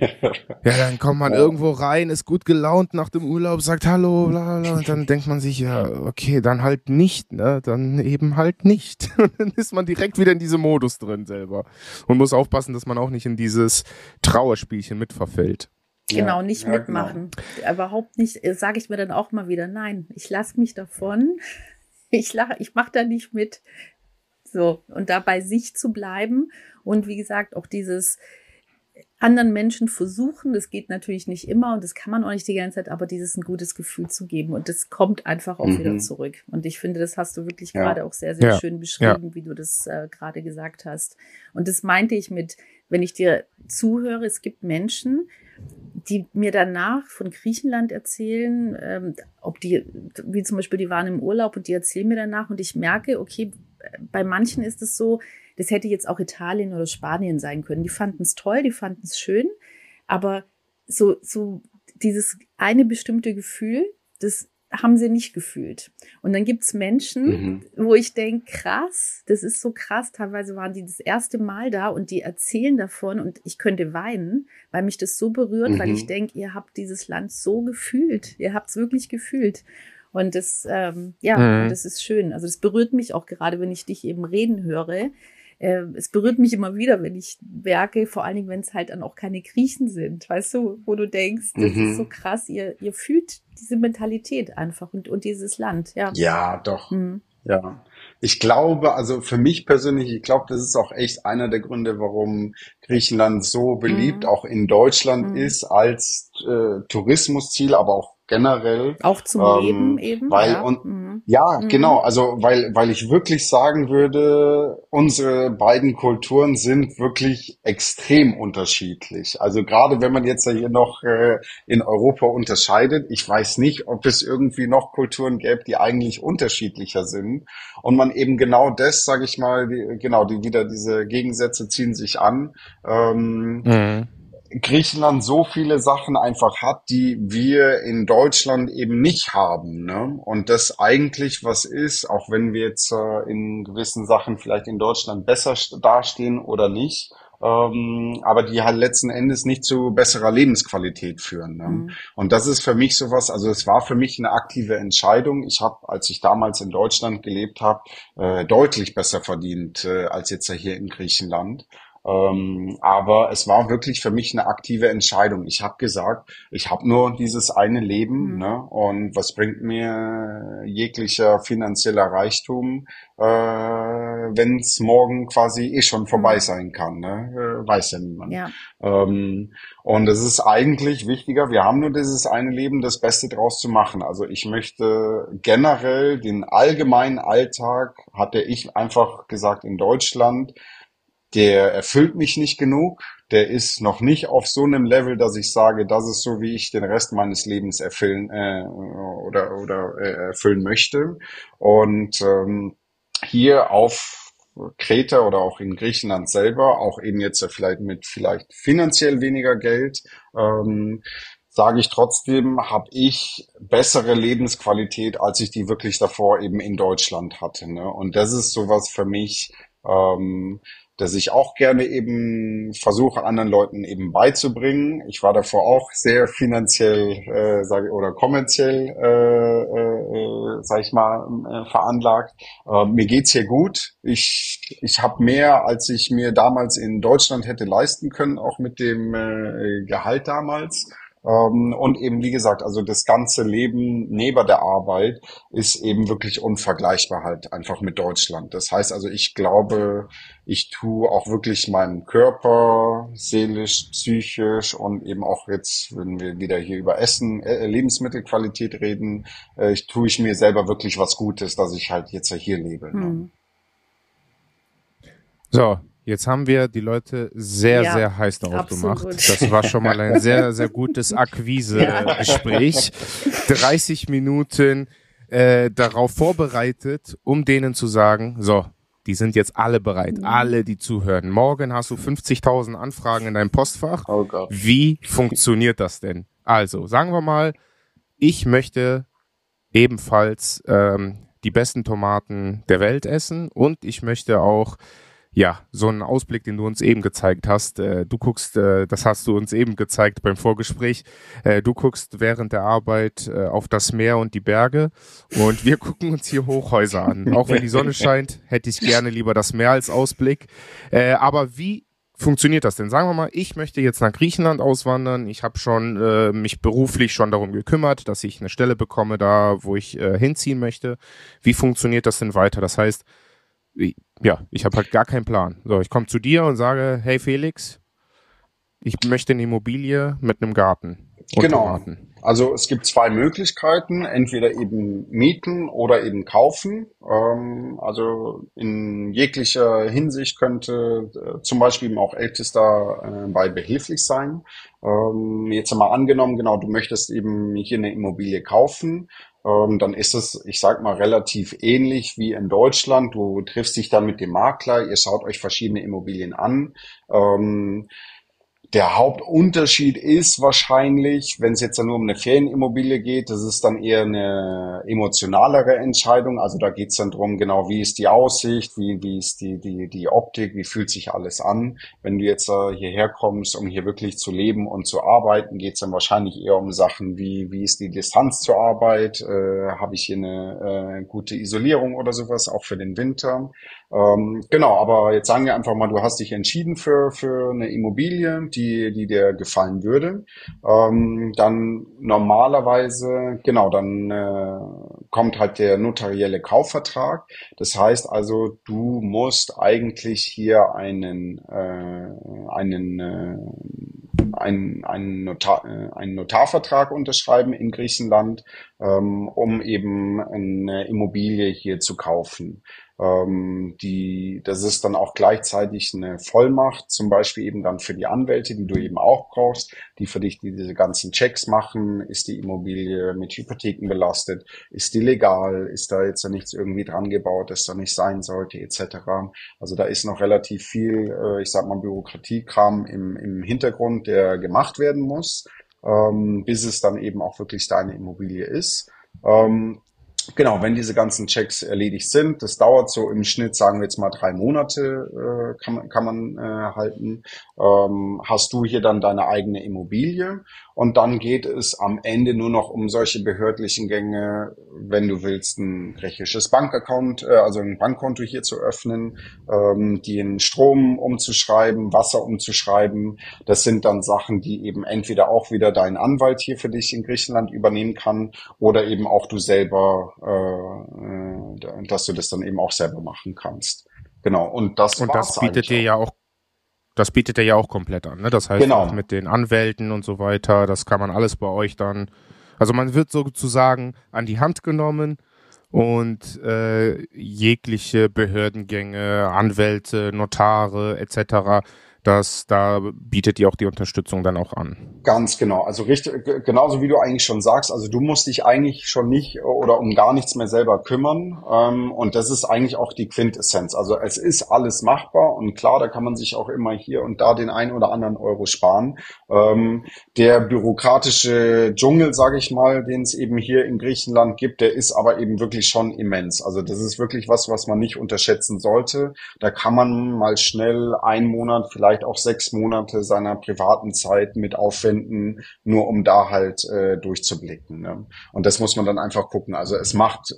dann kommt man irgendwo rein, ist gut gelaunt nach dem Urlaub, sagt Hallo, bla bla, und dann denkt man sich, ja, okay, dann halt nicht, ne? Dann eben halt nicht. Und dann ist man direkt wieder in diesem Modus drin selber. Und muss aufpassen, dass man auch nicht in dieses Trauerspielchen mitverfällt. Genau, nicht ja, genau. mitmachen. Genau. Überhaupt nicht, äh, sage ich mir dann auch mal wieder, nein, ich lasse mich davon ich lache, ich mache da nicht mit. So, und da bei sich zu bleiben und wie gesagt, auch dieses anderen Menschen versuchen, das geht natürlich nicht immer und das kann man auch nicht die ganze Zeit, aber dieses ein gutes Gefühl zu geben und das kommt einfach auch mhm. wieder zurück. Und ich finde, das hast du wirklich ja. gerade auch sehr, sehr ja. schön beschrieben, ja. wie du das äh, gerade gesagt hast. Und das meinte ich mit, wenn ich dir zuhöre, es gibt Menschen, die mir danach von Griechenland erzählen, ähm, ob die, wie zum Beispiel, die waren im Urlaub und die erzählen mir danach und ich merke, okay, bei manchen ist es so, das hätte jetzt auch Italien oder Spanien sein können. Die fanden es toll, die fanden es schön, aber so, so dieses eine bestimmte Gefühl, das haben sie nicht gefühlt. Und dann gibt's Menschen, mhm. wo ich denke, krass, das ist so krass. Teilweise waren die das erste Mal da und die erzählen davon und ich könnte weinen, weil mich das so berührt, mhm. weil ich mhm. denke, ihr habt dieses Land so gefühlt. Ihr habt's wirklich gefühlt. Und das, ähm, ja, mhm. das ist schön. Also das berührt mich auch gerade, wenn ich dich eben reden höre, äh, es berührt mich immer wieder, wenn ich werke, vor allen Dingen, wenn es halt dann auch keine Griechen sind, weißt du, wo du denkst, das mhm. ist so krass, ihr, ihr fühlt diese Mentalität einfach und, und dieses Land, ja. Ja, doch. Mhm. Ja. Ich glaube, also für mich persönlich, ich glaube, das ist auch echt einer der Gründe, warum Griechenland so beliebt mhm. auch in Deutschland mhm. ist als äh, Tourismusziel, aber auch generell. Auch zum ähm, Leben eben. Weil ja. und mhm. ja, mhm. genau, also weil weil ich wirklich sagen würde, unsere beiden Kulturen sind wirklich extrem unterschiedlich. Also gerade wenn man jetzt hier noch äh, in Europa unterscheidet, ich weiß nicht, ob es irgendwie noch Kulturen gäbe, die eigentlich unterschiedlicher sind und man eben genau das, sage ich mal, die, genau die wieder diese Gegensätze ziehen sich an. Ähm, mhm Griechenland so viele Sachen einfach hat, die wir in Deutschland eben nicht haben. Ne? Und das eigentlich was ist, auch wenn wir jetzt äh, in gewissen Sachen vielleicht in Deutschland besser dastehen oder nicht, ähm, aber die halt letzten Endes nicht zu besserer Lebensqualität führen. Ne? Mhm. Und das ist für mich sowas, also es war für mich eine aktive Entscheidung. Ich habe, als ich damals in Deutschland gelebt habe, äh, deutlich besser verdient äh, als jetzt hier in Griechenland. Ähm, aber es war wirklich für mich eine aktive Entscheidung. Ich habe gesagt, ich habe nur dieses eine Leben mhm. ne? und was bringt mir jeglicher finanzieller Reichtum, äh, wenn es morgen quasi eh schon vorbei mhm. sein kann. Ne? Äh, weiß ja niemand. Ja. Ähm, und es ist eigentlich wichtiger, wir haben nur dieses eine Leben, das Beste draus zu machen. Also ich möchte generell den allgemeinen Alltag, hatte ich einfach gesagt in Deutschland, der erfüllt mich nicht genug. Der ist noch nicht auf so einem Level, dass ich sage, das ist so, wie ich den Rest meines Lebens erfüllen äh, oder oder äh, erfüllen möchte. Und ähm, hier auf Kreta oder auch in Griechenland selber, auch eben jetzt vielleicht mit vielleicht finanziell weniger Geld, ähm, sage ich trotzdem, habe ich bessere Lebensqualität, als ich die wirklich davor eben in Deutschland hatte. Ne? Und das ist sowas für mich, ähm, dass ich auch gerne eben versuche, anderen Leuten eben beizubringen. Ich war davor auch sehr finanziell, äh, sage oder kommerziell, äh, äh, sag ich mal, äh, veranlagt. Äh, mir geht's hier gut. Ich ich habe mehr, als ich mir damals in Deutschland hätte leisten können, auch mit dem äh, Gehalt damals. Ähm, und eben, wie gesagt, also das ganze Leben neben der Arbeit ist eben wirklich unvergleichbar halt einfach mit Deutschland. Das heißt also, ich glaube, ich tue auch wirklich meinem Körper, seelisch, psychisch und eben auch jetzt, wenn wir wieder hier über Essen, äh, Lebensmittelqualität reden, äh, ich tue ich mir selber wirklich was Gutes, dass ich halt jetzt hier lebe. Ne? Hm. So, Jetzt haben wir die Leute sehr, ja, sehr heiß darauf absolut. gemacht. Das war schon mal ein sehr, sehr gutes Akquise-Gespräch. 30 Minuten äh, darauf vorbereitet, um denen zu sagen, so, die sind jetzt alle bereit, mhm. alle, die zuhören. Morgen hast du 50.000 Anfragen in deinem Postfach. Oh. Wie funktioniert das denn? Also, sagen wir mal, ich möchte ebenfalls ähm, die besten Tomaten der Welt essen und ich möchte auch ja, so ein Ausblick, den du uns eben gezeigt hast. Äh, du guckst, äh, das hast du uns eben gezeigt beim Vorgespräch. Äh, du guckst während der Arbeit auf das Meer und die Berge und wir gucken uns hier Hochhäuser an. Auch wenn die Sonne scheint, hätte ich gerne lieber das Meer als Ausblick. Aber wie funktioniert das denn? Sagen wir mal, ich möchte jetzt nach Griechenland auswandern. Ich habe schon äh, mich beruflich schon darum gekümmert, dass ich eine Stelle bekomme, da wo ich äh, hinziehen möchte. Wie funktioniert das denn weiter? Das heißt, ja, ich habe halt gar keinen Plan. So, ich komme zu dir und sage, hey Felix, ich möchte eine Immobilie mit einem Garten. genau. Tomaten. Also es gibt zwei Möglichkeiten, entweder eben mieten oder eben kaufen. Ähm, also in jeglicher Hinsicht könnte äh, zum Beispiel eben auch Ältester äh, bei behilflich sein. Ähm, jetzt einmal angenommen, genau, du möchtest eben hier eine Immobilie kaufen ähm, dann ist es, ich sag mal, relativ ähnlich wie in Deutschland. Du triffst dich dann mit dem Makler, ihr schaut euch verschiedene Immobilien an. Ähm, der Hauptunterschied ist wahrscheinlich, wenn es jetzt nur um eine Ferienimmobilie geht, das ist dann eher eine emotionalere Entscheidung. Also da geht es dann drum, genau, wie ist die Aussicht, wie, wie ist die, die, die Optik, wie fühlt sich alles an. Wenn du jetzt äh, hierher kommst, um hier wirklich zu leben und zu arbeiten, geht es dann wahrscheinlich eher um Sachen wie, wie ist die Distanz zur Arbeit, äh, habe ich hier eine äh, gute Isolierung oder sowas, auch für den Winter. Ähm, genau, aber jetzt sagen wir einfach mal, du hast dich entschieden für, für eine Immobilie, die, die dir gefallen würde. Ähm, dann normalerweise, genau, dann äh, kommt halt der notarielle Kaufvertrag. Das heißt also, du musst eigentlich hier einen, äh, einen äh, einen, einen, Notar, äh, einen Notarvertrag unterschreiben in Griechenland, ähm, um eben eine Immobilie hier zu kaufen. Ähm, die, das ist dann auch gleichzeitig eine Vollmacht, zum Beispiel eben dann für die Anwälte, die du eben auch brauchst, die für dich diese ganzen Checks machen. Ist die Immobilie mit Hypotheken belastet? Ist die legal? Ist da jetzt nichts irgendwie dran gebaut, das da nicht sein sollte, etc. Also da ist noch relativ viel, äh, ich sag mal, Bürokratiekram im, im Hintergrund, der gemacht werden muss, ähm, bis es dann eben auch wirklich deine Immobilie ist. Ähm, Genau, wenn diese ganzen Checks erledigt sind, das dauert so im Schnitt, sagen wir jetzt mal drei Monate, äh, kann man, kann man äh, halten, ähm, hast du hier dann deine eigene Immobilie und dann geht es am Ende nur noch um solche behördlichen Gänge, wenn du willst, ein griechisches Bankaccount, äh, also ein Bankkonto hier zu öffnen, ähm, den Strom umzuschreiben, Wasser umzuschreiben. Das sind dann Sachen, die eben entweder auch wieder dein Anwalt hier für dich in Griechenland übernehmen kann oder eben auch du selber, äh, äh dass du das dann eben auch selber machen kannst. Genau. Und das, und das bietet dir ja auch das bietet er ja auch komplett an. Ne? Das heißt, genau. mit den Anwälten und so weiter, das kann man alles bei euch dann. Also man wird sozusagen an die Hand genommen und äh, jegliche Behördengänge, Anwälte, Notare etc dass da bietet ihr auch die Unterstützung dann auch an. Ganz genau. Also richtig, genauso wie du eigentlich schon sagst, also du musst dich eigentlich schon nicht oder um gar nichts mehr selber kümmern. Ähm, und das ist eigentlich auch die Quintessenz. Also es ist alles machbar und klar, da kann man sich auch immer hier und da den ein oder anderen Euro sparen. Ähm, der bürokratische Dschungel, sage ich mal, den es eben hier in Griechenland gibt, der ist aber eben wirklich schon immens. Also das ist wirklich was, was man nicht unterschätzen sollte. Da kann man mal schnell einen Monat vielleicht vielleicht auch sechs Monate seiner privaten Zeit mit aufwenden, nur um da halt äh, durchzublicken. Ne? Und das muss man dann einfach gucken. Also es macht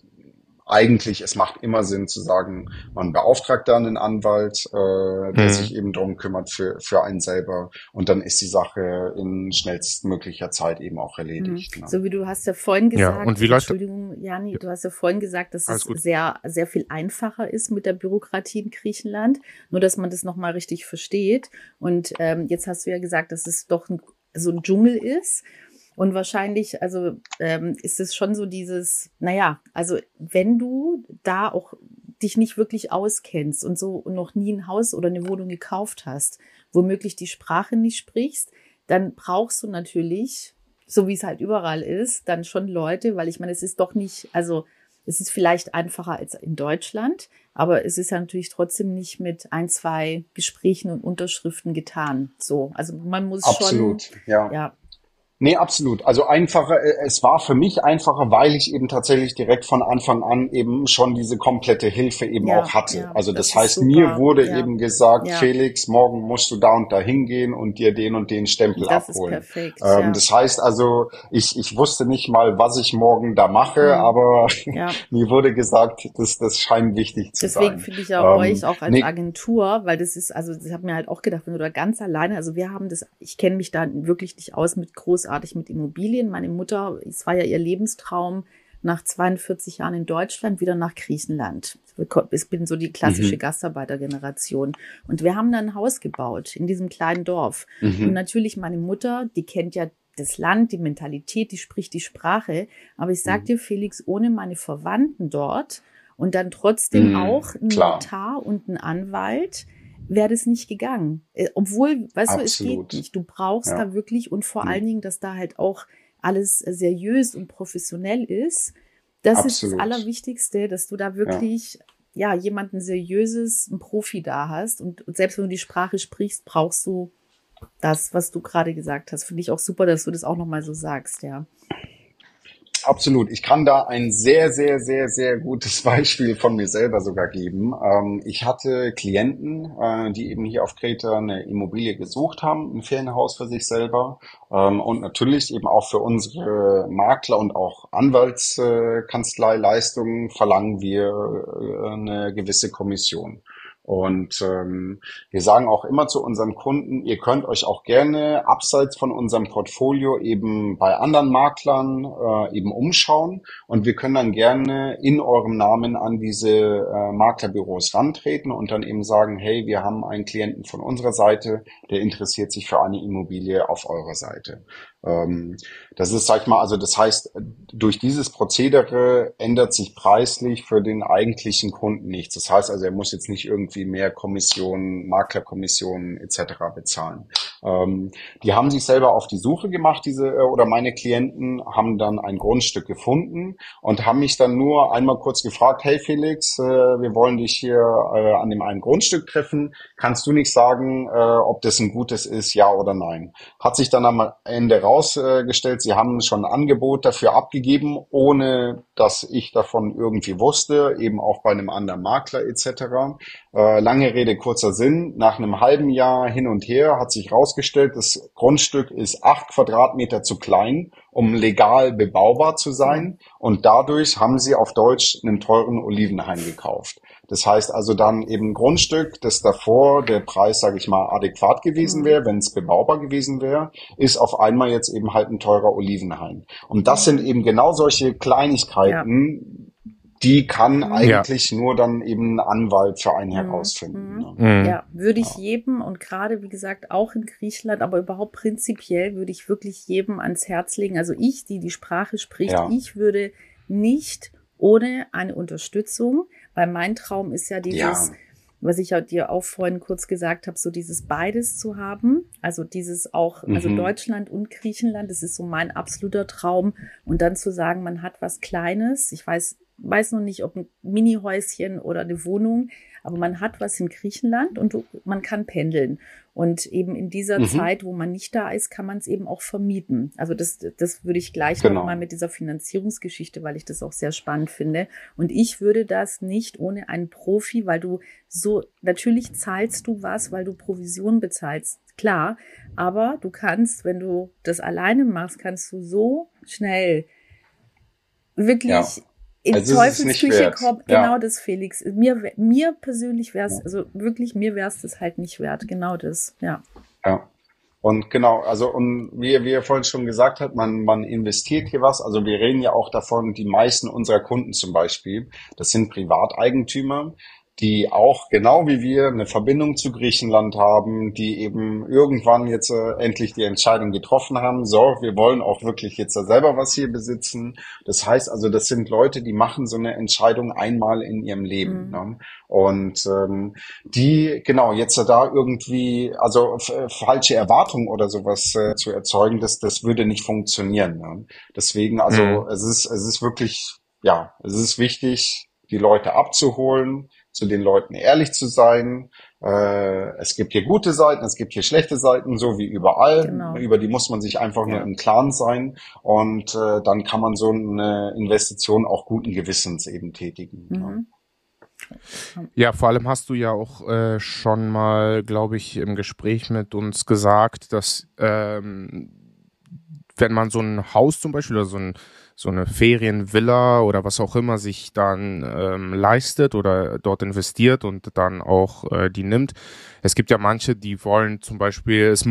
eigentlich, es macht immer Sinn zu sagen, man beauftragt dann einen Anwalt, äh, der mhm. sich eben darum kümmert für, für einen selber und dann ist die Sache in schnellstmöglicher Zeit eben auch erledigt. Mhm. Ne? So wie du hast ja vorhin gesagt, ja, und wie Entschuldigung, Jani, du hast ja vorhin gesagt, dass es sehr, sehr viel einfacher ist mit der Bürokratie in Griechenland, nur dass man das nochmal richtig versteht. Und ähm, jetzt hast du ja gesagt, dass es doch ein, so ein Dschungel ist. Und wahrscheinlich, also ähm, ist es schon so dieses, naja, also wenn du da auch dich nicht wirklich auskennst und so noch nie ein Haus oder eine Wohnung gekauft hast, womöglich die Sprache nicht sprichst, dann brauchst du natürlich, so wie es halt überall ist, dann schon Leute, weil ich meine, es ist doch nicht, also es ist vielleicht einfacher als in Deutschland, aber es ist ja natürlich trotzdem nicht mit ein, zwei Gesprächen und Unterschriften getan. So, also man muss Absolut, schon, ja. ja, Nee, absolut. Also einfacher, äh, es war für mich einfacher, weil ich eben tatsächlich direkt von Anfang an eben schon diese komplette Hilfe eben ja, auch hatte. Ja, also das, das heißt, mir wurde ja. eben gesagt, Felix, morgen musst du da und da hingehen und dir den und den Stempel das abholen. Ist perfekt, ähm, Das heißt also, ich, ich wusste nicht mal, was ich morgen da mache, mhm. aber mir wurde gesagt, das, das scheint wichtig zu Deswegen sein. Deswegen finde ich ja ähm, euch auch als nee. Agentur, weil das ist, also ich habe mir halt auch gedacht, wenn du da ganz alleine, also wir haben das, ich kenne mich da wirklich nicht aus mit groß großartig mit Immobilien. Meine Mutter, es war ja ihr Lebenstraum, nach 42 Jahren in Deutschland wieder nach Griechenland. Ich bin so die klassische mhm. Gastarbeitergeneration. Und wir haben dann ein Haus gebaut in diesem kleinen Dorf. Mhm. Und natürlich meine Mutter, die kennt ja das Land, die Mentalität, die spricht die Sprache. Aber ich sag mhm. dir, Felix, ohne meine Verwandten dort und dann trotzdem mhm. auch ein Notar und ein Anwalt, wäre das nicht gegangen. Äh, obwohl, weißt Absolut. du, es geht nicht. Du brauchst ja. da wirklich und vor mhm. allen Dingen, dass da halt auch alles seriös und professionell ist. Das Absolut. ist das Allerwichtigste, dass du da wirklich ja, ja jemanden seriöses, einen Profi da hast. Und, und selbst wenn du die Sprache sprichst, brauchst du das, was du gerade gesagt hast. Finde ich auch super, dass du das auch nochmal so sagst, ja. Absolut. Ich kann da ein sehr, sehr, sehr, sehr gutes Beispiel von mir selber sogar geben. Ähm, ich hatte Klienten, äh, die eben hier auf Kreta eine Immobilie gesucht haben, ein Ferienhaus für sich selber. Ähm, und natürlich eben auch für unsere Makler und auch Anwaltskanzleileistungen verlangen wir äh, eine gewisse Kommission. Und ähm, wir sagen auch immer zu unseren Kunden, ihr könnt euch auch gerne abseits von unserem Portfolio eben bei anderen Maklern äh, eben umschauen und wir können dann gerne in eurem Namen an diese äh, Maklerbüros rantreten und dann eben sagen, hey, wir haben einen Klienten von unserer Seite, der interessiert sich für eine Immobilie auf eurer Seite. Ähm, das ist, sag ich mal, also das heißt, durch dieses Prozedere ändert sich preislich für den eigentlichen Kunden nichts. Das heißt also, er muss jetzt nicht irgendwie mehr Kommissionen, Maklerkommissionen etc. bezahlen. Ähm, die haben sich selber auf die Suche gemacht, diese äh, oder meine Klienten haben dann ein Grundstück gefunden und haben mich dann nur einmal kurz gefragt, hey Felix, äh, wir wollen dich hier äh, an dem einen Grundstück treffen. Kannst du nicht sagen, äh, ob das ein gutes ist, ja oder nein? Hat sich dann am Ende rausgestellt, sie haben schon ein Angebot dafür abgegeben, ohne dass ich davon irgendwie wusste, eben auch bei einem anderen Makler etc. Äh, lange Rede, kurzer Sinn. Nach einem halben Jahr hin und her hat sich herausgestellt, das Grundstück ist acht Quadratmeter zu klein, um legal bebaubar zu sein. Und dadurch haben sie auf Deutsch einen teuren Olivenhain gekauft. Das heißt also dann eben ein Grundstück, das davor der Preis, sage ich mal, adäquat gewesen wäre, wenn es bebaubar gewesen wäre, ist auf einmal jetzt eben halt ein teurer Olivenhain. Und das sind eben genau solche Kleinigkeiten, ja. die kann eigentlich ja. nur dann eben ein Anwalt für einen mhm. herausfinden. Mhm. Ne? Ja, würde ich ja. jedem und gerade wie gesagt auch in Griechenland, aber überhaupt prinzipiell würde ich wirklich jedem ans Herz legen. Also ich, die die Sprache spricht, ich würde nicht ohne eine Unterstützung weil mein Traum ist ja dieses, ja. was ich ja dir auch vorhin kurz gesagt habe, so dieses beides zu haben. Also dieses auch, also mhm. also Deutschland und Griechenland, das ist so mein absoluter Traum. Und dann zu sagen, man hat was Kleines. Ich weiß, weiß noch nicht, ob ein Mini-Häuschen oder eine Wohnung, aber man hat was in Griechenland und man kann pendeln. Und eben in dieser mhm. Zeit, wo man nicht da ist, kann man es eben auch vermieten. Also das, das würde ich gleich genau. nochmal mit dieser Finanzierungsgeschichte, weil ich das auch sehr spannend finde. Und ich würde das nicht ohne einen Profi, weil du so, natürlich zahlst du was, weil du Provision bezahlst. Klar, aber du kannst, wenn du das alleine machst, kannst du so schnell wirklich ja in also Teufelsküche kommt, genau ja. das, Felix. Mir, mir persönlich wäre es, also wirklich, mir wäre es das halt nicht wert. Genau das, ja. Ja. Und genau, also und wie, wie ihr vorhin schon gesagt habt, man, man investiert hier was. Also wir reden ja auch davon, die meisten unserer Kunden zum Beispiel, das sind Privateigentümer, die auch genau wie wir eine Verbindung zu Griechenland haben, die eben irgendwann jetzt äh, endlich die Entscheidung getroffen haben, so, wir wollen auch wirklich jetzt selber was hier besitzen. Das heißt also, das sind Leute, die machen so eine Entscheidung einmal in ihrem Leben. Mhm. Ne? Und ähm, die, genau, jetzt da irgendwie, also falsche Erwartungen oder sowas äh, zu erzeugen, das, das würde nicht funktionieren. Ne? Deswegen, also mhm. es ist, es ist wirklich, ja, es ist wichtig, die Leute abzuholen, zu den Leuten ehrlich zu sein. Äh, es gibt hier gute Seiten, es gibt hier schlechte Seiten, so wie überall. Genau. Über die muss man sich einfach ja. nur im Klaren sein. Und äh, dann kann man so eine Investition auch guten Gewissens eben tätigen. Mhm. Ja, vor allem hast du ja auch äh, schon mal, glaube ich, im Gespräch mit uns gesagt, dass ähm, wenn man so ein Haus zum Beispiel oder so ein so eine Ferienvilla oder was auch immer sich dann ähm, leistet oder dort investiert und dann auch äh, die nimmt. Es gibt ja manche, die wollen zum Beispiel, es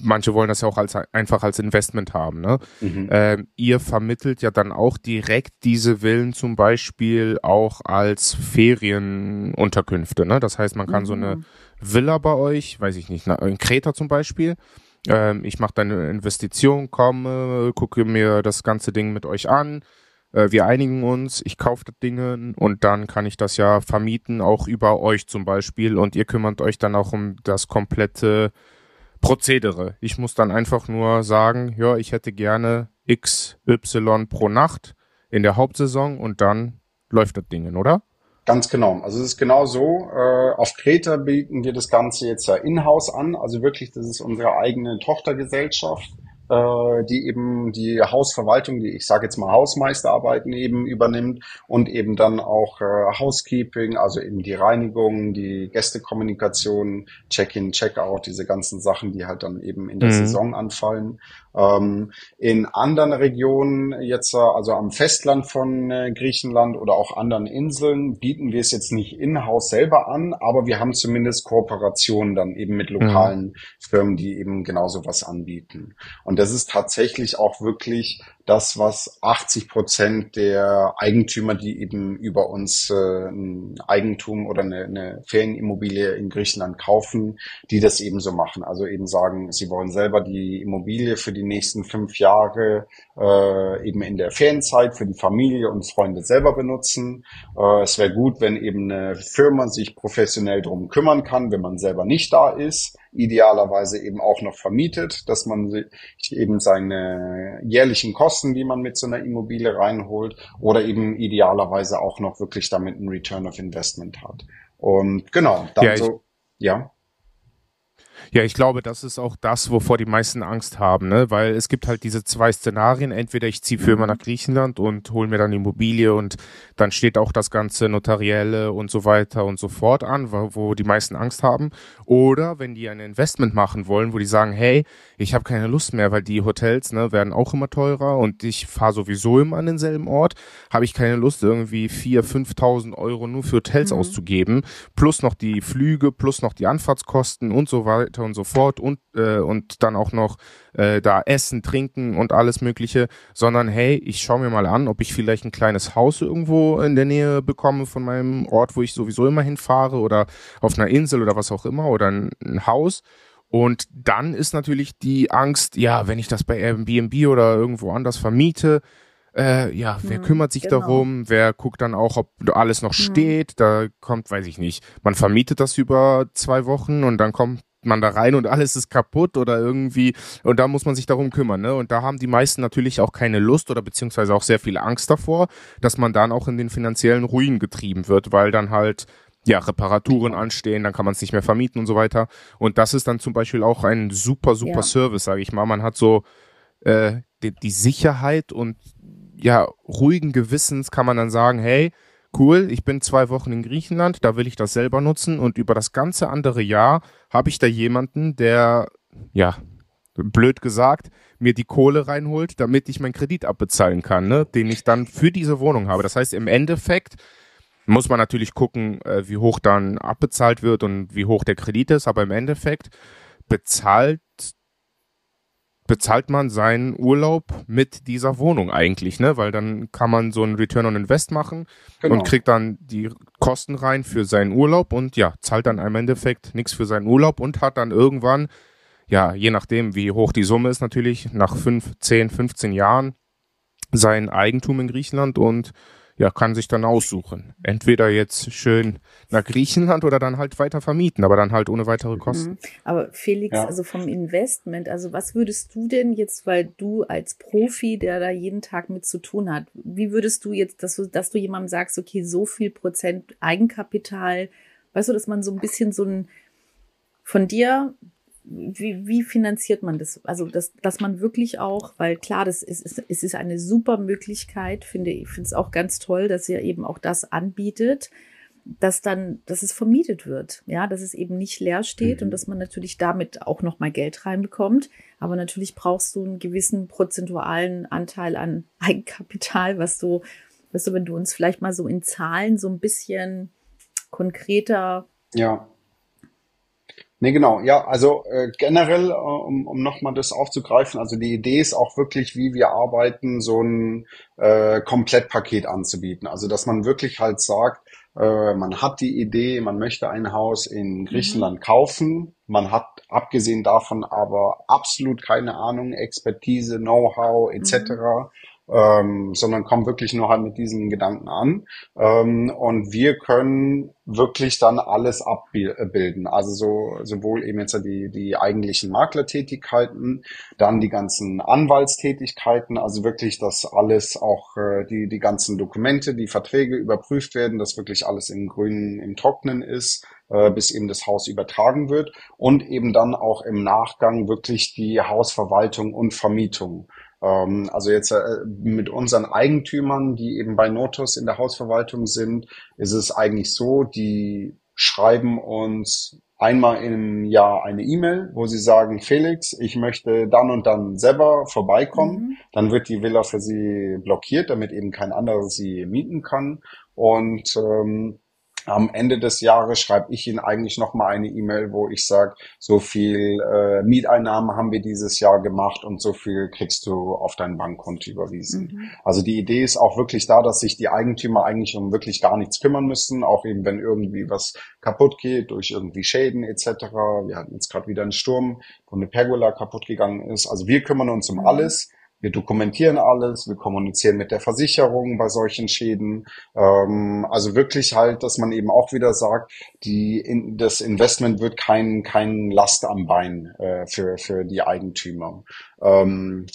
manche wollen das ja auch als einfach als Investment haben. Ne? Mhm. Ähm, ihr vermittelt ja dann auch direkt diese Villen zum Beispiel auch als Ferienunterkünfte. Ne? Das heißt, man kann mhm. so eine mhm. Villa bei euch, weiß ich nicht, in Kreta zum Beispiel, ähm, ich mache dann eine Investition, komme, gucke mir das ganze Ding mit euch an. Äh, wir einigen uns, ich kaufe das Ding und dann kann ich das ja vermieten, auch über euch zum Beispiel. Und ihr kümmert euch dann auch um das komplette Prozedere. Ich muss dann einfach nur sagen, ja, ich hätte gerne XY pro Nacht in der Hauptsaison und dann läuft das Ding, oder? Ganz genau. Also es ist genau so. Äh, auf Kreta bieten wir das Ganze jetzt ja in-house an. Also wirklich, das ist unsere eigene Tochtergesellschaft äh, die eben die Hausverwaltung, die ich sage jetzt mal Hausmeisterarbeiten eben übernimmt und eben dann auch äh, Housekeeping, also eben die Reinigung, die Gästekommunikation, Check-in, Check-out, diese ganzen Sachen, die halt dann eben in der mhm. Saison anfallen. Ähm, in anderen Regionen jetzt, äh, also am Festland von äh, Griechenland oder auch anderen Inseln, bieten wir es jetzt nicht in-house selber an, aber wir haben zumindest Kooperationen dann eben mit mhm. lokalen mhm. Firmen, die eben genauso was anbieten. Und das ist tatsächlich auch wirklich das, was 80 Prozent der Eigentümer, die eben über uns äh, ein Eigentum oder eine, eine Ferienimmobilie in Griechenland kaufen, die das eben so machen. Also eben sagen, sie wollen selber die Immobilie für die nächsten fünf Jahre äh, eben in der Ferienzeit für die Familie und Freunde selber benutzen. Äh, es wäre gut, wenn eben eine Firma sich professionell drum kümmern kann, wenn man selber nicht da ist idealerweise eben auch noch vermietet, dass man sich eben seine jährlichen Kosten, die man mit so einer Immobilie reinholt, oder eben idealerweise auch noch wirklich damit einen Return of Investment hat. Und genau, dann ja, so, ja. Ja, ich glaube, das ist auch das, wovor die meisten Angst haben, ne? Weil es gibt halt diese zwei Szenarien. Entweder ich ziehe für immer nach Griechenland und hole mir dann Immobilie und dann steht auch das ganze Notarielle und so weiter und so fort an, wo, die meisten Angst haben. Oder wenn die ein Investment machen wollen, wo die sagen, hey, ich habe keine Lust mehr, weil die Hotels ne, werden auch immer teurer und ich fahre sowieso immer an denselben Ort, habe ich keine Lust, irgendwie vier, 5.000 Euro nur für Hotels mhm. auszugeben, plus noch die Flüge, plus noch die Anfahrtskosten und so weiter weiter und so fort und, äh, und dann auch noch äh, da essen, trinken und alles Mögliche, sondern hey, ich schaue mir mal an, ob ich vielleicht ein kleines Haus irgendwo in der Nähe bekomme von meinem Ort, wo ich sowieso immer hinfahre oder auf einer Insel oder was auch immer oder ein, ein Haus. Und dann ist natürlich die Angst, ja, wenn ich das bei Airbnb oder irgendwo anders vermiete, äh, ja, wer hm, kümmert sich genau. darum? Wer guckt dann auch, ob alles noch hm. steht? Da kommt, weiß ich nicht. Man vermietet das über zwei Wochen und dann kommt man da rein und alles ist kaputt oder irgendwie und da muss man sich darum kümmern, ne? Und da haben die meisten natürlich auch keine Lust oder beziehungsweise auch sehr viel Angst davor, dass man dann auch in den finanziellen Ruin getrieben wird, weil dann halt ja Reparaturen anstehen, dann kann man es nicht mehr vermieten und so weiter. Und das ist dann zum Beispiel auch ein super super ja. Service, sage ich mal. Man hat so äh, die, die Sicherheit und ja ruhigen Gewissens kann man dann sagen, hey cool, ich bin zwei Wochen in Griechenland, da will ich das selber nutzen und über das ganze andere Jahr habe ich da jemanden, der ja blöd gesagt, mir die Kohle reinholt, damit ich meinen Kredit abbezahlen kann, ne, den ich dann für diese Wohnung habe. Das heißt, im Endeffekt muss man natürlich gucken, äh, wie hoch dann abbezahlt wird und wie hoch der Kredit ist, aber im Endeffekt bezahlt bezahlt man seinen Urlaub mit dieser Wohnung eigentlich, ne? Weil dann kann man so ein Return on Invest machen genau. und kriegt dann die Kosten rein für seinen Urlaub und ja, zahlt dann im Endeffekt nichts für seinen Urlaub und hat dann irgendwann, ja, je nachdem, wie hoch die Summe ist natürlich, nach fünf, zehn, 15 Jahren sein Eigentum in Griechenland und ja, kann sich dann aussuchen. Entweder jetzt schön nach Griechenland oder dann halt weiter vermieten, aber dann halt ohne weitere mhm. Kosten. Aber Felix, ja. also vom Investment, also was würdest du denn jetzt, weil du als Profi, der da jeden Tag mit zu tun hat, wie würdest du jetzt, dass du, dass du jemandem sagst, okay, so viel Prozent Eigenkapital, weißt du, dass man so ein bisschen so ein von dir wie, wie finanziert man das? Also, dass, dass man wirklich auch, weil klar, das ist, ist, es ist eine super Möglichkeit, finde ich, finde es auch ganz toll, dass ihr eben auch das anbietet, dass dann, dass es vermietet wird, ja, dass es eben nicht leer steht mhm. und dass man natürlich damit auch nochmal Geld reinbekommt. Aber natürlich brauchst du einen gewissen prozentualen Anteil an Eigenkapital, was du, weißt du, wenn du uns vielleicht mal so in Zahlen so ein bisschen konkreter ja. Nee, genau. Ja, also äh, generell, äh, um, um nochmal das aufzugreifen, also die Idee ist auch wirklich, wie wir arbeiten, so ein äh, Komplettpaket anzubieten. Also dass man wirklich halt sagt, äh, man hat die Idee, man möchte ein Haus in Griechenland mhm. kaufen, man hat abgesehen davon aber absolut keine Ahnung, Expertise, Know-how etc. Mhm ähm, sondern kommen wirklich nur halt mit diesen Gedanken an. Ähm, und wir können wirklich dann alles abbilden. Also so, sowohl eben jetzt die, die eigentlichen Maklertätigkeiten, dann die ganzen Anwaltstätigkeiten, also wirklich, dass alles auch äh, die, die ganzen Dokumente, die Verträge überprüft werden, dass wirklich alles im Grünen, im Trocknen ist äh, bis eben das Haus übertragen wird und eben dann auch im Nachgang wirklich die Hausverwaltung und Vermietung. Ähm, also jetzt äh, mit unseren Eigentümern, die eben bei Notus in der Hausverwaltung sind, ist es eigentlich so, die schreiben uns einmal im Jahr eine E-Mail, wo sie sagen, Felix, ich möchte dann und dann selber vorbeikommen. Mhm. Dann wird die Villa für sie blockiert, damit eben kein anderer sie mieten kann. Und ähm, am Ende des Jahres schreibe ich Ihnen eigentlich nochmal eine E-Mail, wo ich sage, so viel äh, Mieteinnahmen haben wir dieses Jahr gemacht und so viel kriegst du auf dein Bankkonto überwiesen. Mhm. Also die Idee ist auch wirklich da, dass sich die Eigentümer eigentlich um wirklich gar nichts kümmern müssen, auch eben wenn irgendwie was kaputt geht durch irgendwie Schäden etc. Wir hatten jetzt gerade wieder einen Sturm, wo eine Pergola kaputt gegangen ist. Also wir kümmern uns um mhm. alles. Wir dokumentieren alles, wir kommunizieren mit der Versicherung bei solchen Schäden. Ähm, also wirklich halt, dass man eben auch wieder sagt, die, in, das Investment wird kein, kein Last am Bein äh, für, für die Eigentümer. Ähm,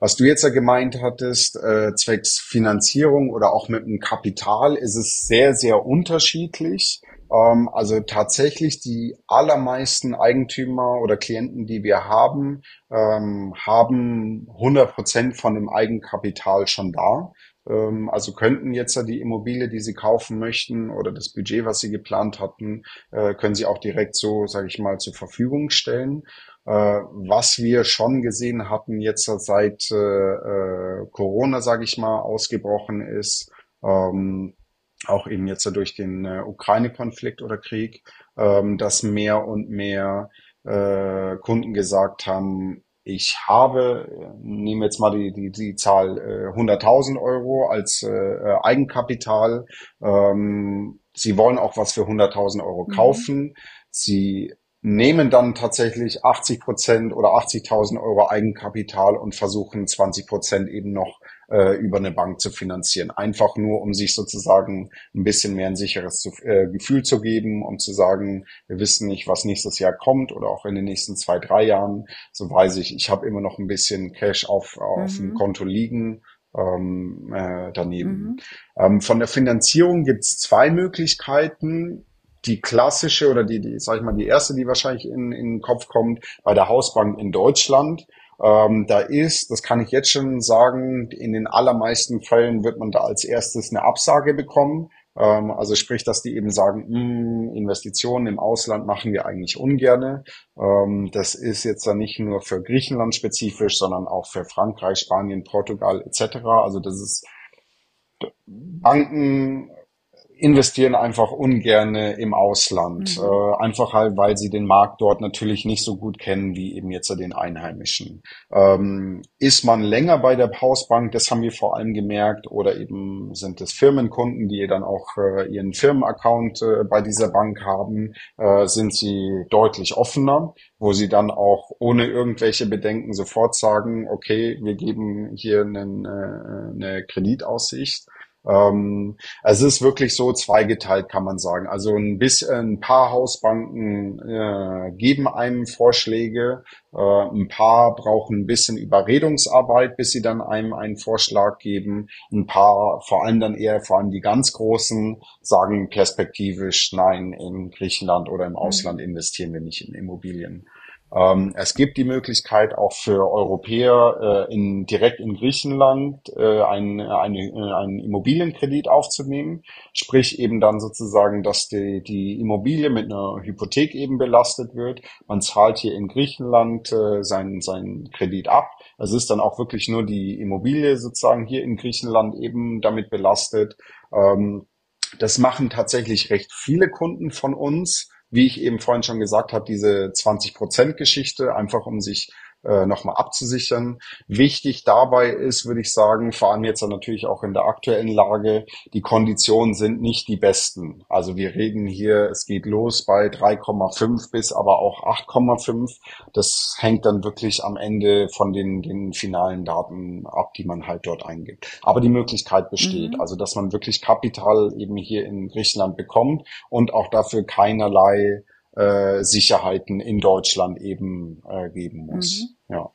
was du jetzt ja gemeint hattest, äh, zwecks Finanzierung oder auch mit dem Kapital, ist es sehr, sehr unterschiedlich. Ähm, also tatsächlich die allermeisten Eigentümer oder Klienten, die wir haben, ähm, haben 100 Prozent von dem Eigenkapital schon da. Ähm, also könnten jetzt die Immobilie, die sie kaufen möchten oder das Budget, was sie geplant hatten, äh, können sie auch direkt so, sage ich mal, zur Verfügung stellen. Äh, was wir schon gesehen hatten jetzt seit äh, Corona, sage ich mal, ausgebrochen ist, ähm, auch eben jetzt durch den äh, Ukraine-Konflikt oder Krieg, ähm, dass mehr und mehr äh, Kunden gesagt haben, ich habe, nehme jetzt mal die, die, die Zahl äh, 100.000 Euro als äh, Eigenkapital. Ähm, sie wollen auch was für 100.000 Euro mhm. kaufen. Mhm. Sie nehmen dann tatsächlich 80 Prozent oder 80.000 Euro Eigenkapital und versuchen 20 Prozent eben noch äh, über eine Bank zu finanzieren. Einfach nur, um sich sozusagen ein bisschen mehr ein sicheres zu, äh, Gefühl zu geben, um zu sagen, wir wissen nicht, was nächstes Jahr kommt oder auch in den nächsten zwei, drei Jahren. So weiß ich, ich habe immer noch ein bisschen Cash auf, auf mhm. dem Konto liegen. Ähm, äh, daneben. Mhm. Ähm, von der Finanzierung gibt es zwei Möglichkeiten die klassische oder die, die, sag ich mal, die erste, die wahrscheinlich in, in den Kopf kommt, bei der Hausbank in Deutschland. Ähm, da ist, das kann ich jetzt schon sagen, in den allermeisten Fällen wird man da als erstes eine Absage bekommen, Ähm, also sprich, dass die eben sagen, hm, Investitionen im Ausland machen wir eigentlich ungerne. Ähm, das ist jetzt dann nicht nur für Griechenland spezifisch, sondern auch für Frankreich, Spanien, Portugal etc. Also das ist Banken investieren einfach ungerne im Ausland. Mhm. Äh, einfach halt, weil sie den Markt dort natürlich nicht so gut kennen wie eben jetzt den Einheimischen. Ähm, ist man länger bei der Hausbank, das haben wir vor allem gemerkt, oder eben sind es Firmenkunden, die dann auch äh, ihren Firmenaccount äh, bei dieser Bank haben, äh, sind sie deutlich offener, wo sie dann auch ohne irgendwelche Bedenken sofort sagen, okay, wir geben hier einen, äh, eine Kreditaussicht. Ähm, es ist wirklich so zweigeteilt, kann man sagen. Also ein bisschen, ein paar Hausbanken äh, geben einem Vorschläge, äh, ein paar brauchen ein bisschen Überredungsarbeit, bis sie dann einem einen Vorschlag geben. Ein paar, vor allem dann eher, vor allem die ganz großen, sagen perspektivisch, nein, in Griechenland oder im mhm. Ausland investieren wir nicht in Immobilien. Ähm, es gibt die Möglichkeit auch für Europäer äh, in, direkt in Griechenland äh, ein, eine, äh, einen Immobilienkredit aufzunehmen, sprich eben dann sozusagen, dass die, die Immobilie mit einer Hypothek eben belastet wird. Man zahlt hier in Griechenland äh, seinen, seinen Kredit ab. Es ist dann auch wirklich nur die Immobilie sozusagen hier in Griechenland eben damit belastet. Ähm, das machen tatsächlich recht viele Kunden von uns wie ich eben vorhin schon gesagt habe, diese 20-Prozent-Geschichte, einfach um sich äh, nochmal abzusichern. Wichtig dabei ist, würde ich sagen, vor allem jetzt natürlich auch in der aktuellen Lage, die Konditionen sind nicht die besten. Also wir reden hier, es geht los bei 3,5 bis aber auch 8,5. Das hängt dann wirklich am Ende von den, den finalen Daten ab, die man halt dort eingibt. Aber die Möglichkeit besteht, mhm. also dass man wirklich Kapital eben hier in Griechenland bekommt und auch dafür keinerlei äh, Sicherheiten in Deutschland eben äh, geben muss. Mhm. Ja.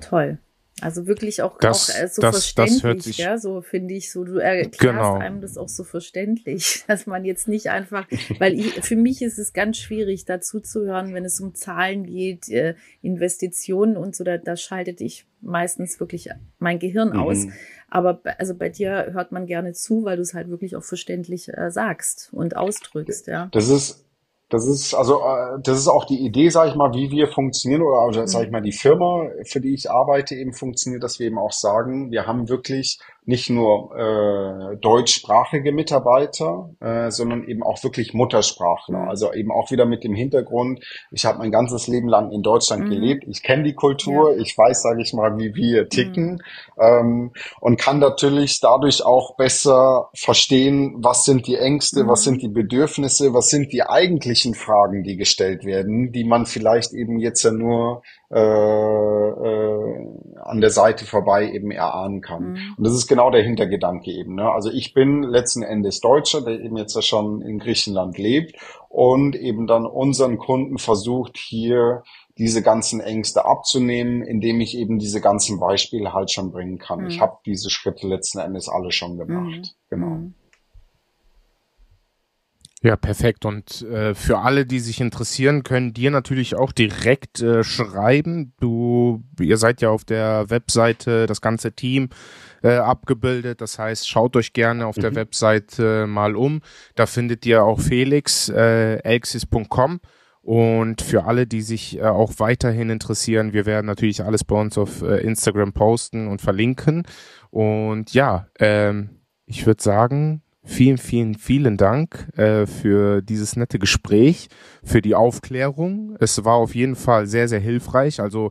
Toll. Also wirklich auch, das, auch äh, so das, verständlich, das ja, so finde ich so, du erklärst genau. einem das auch so verständlich, dass man jetzt nicht einfach, weil ich, für mich ist es ganz schwierig, dazu zu hören, wenn es um Zahlen geht, äh, Investitionen und so, da, da schaltet ich meistens wirklich mein Gehirn mhm. aus. Aber also bei dir hört man gerne zu, weil du es halt wirklich auch verständlich äh, sagst und ausdrückst, ja. Das ist das ist also äh, das ist auch die Idee, sage ich mal, wie wir funktionieren oder also, sage ich mal die Firma, für die ich arbeite, eben funktioniert, dass wir eben auch sagen, wir haben wirklich nicht nur äh, deutschsprachige Mitarbeiter, äh, sondern eben auch wirklich Muttersprachler. Mhm. Also eben auch wieder mit dem Hintergrund, ich habe mein ganzes Leben lang in Deutschland mhm. gelebt, ich kenne die Kultur, ja. ich weiß, sage ich mal, wie wir ticken mhm. ähm, und kann natürlich dadurch auch besser verstehen, was sind die Ängste, was mhm. sind die Bedürfnisse, was sind die eigentlichen Fragen, die gestellt werden, die man vielleicht eben jetzt ja nur äh, äh, an der Seite vorbei eben erahnen kann. Mhm. Und das ist genau der Hintergedanke eben. Ne? Also ich bin letzten Endes Deutscher, der eben jetzt ja schon in Griechenland lebt und eben dann unseren Kunden versucht hier diese ganzen Ängste abzunehmen, indem ich eben diese ganzen Beispiele halt schon bringen kann. Mhm. Ich habe diese Schritte letzten Endes alle schon gemacht. Mhm. Genau. Ja, perfekt. Und äh, für alle, die sich interessieren, können dir natürlich auch direkt äh, schreiben. Du, ihr seid ja auf der Webseite, das ganze Team äh, abgebildet. Das heißt, schaut euch gerne auf mhm. der Webseite mal um. Da findet ihr auch Felix, äh, elxis.com. Und für alle, die sich äh, auch weiterhin interessieren, wir werden natürlich alles bei uns auf äh, Instagram posten und verlinken. Und ja, ähm, ich würde sagen, Vielen, vielen, vielen Dank äh, für dieses nette Gespräch, für die Aufklärung. Es war auf jeden Fall sehr, sehr hilfreich. Also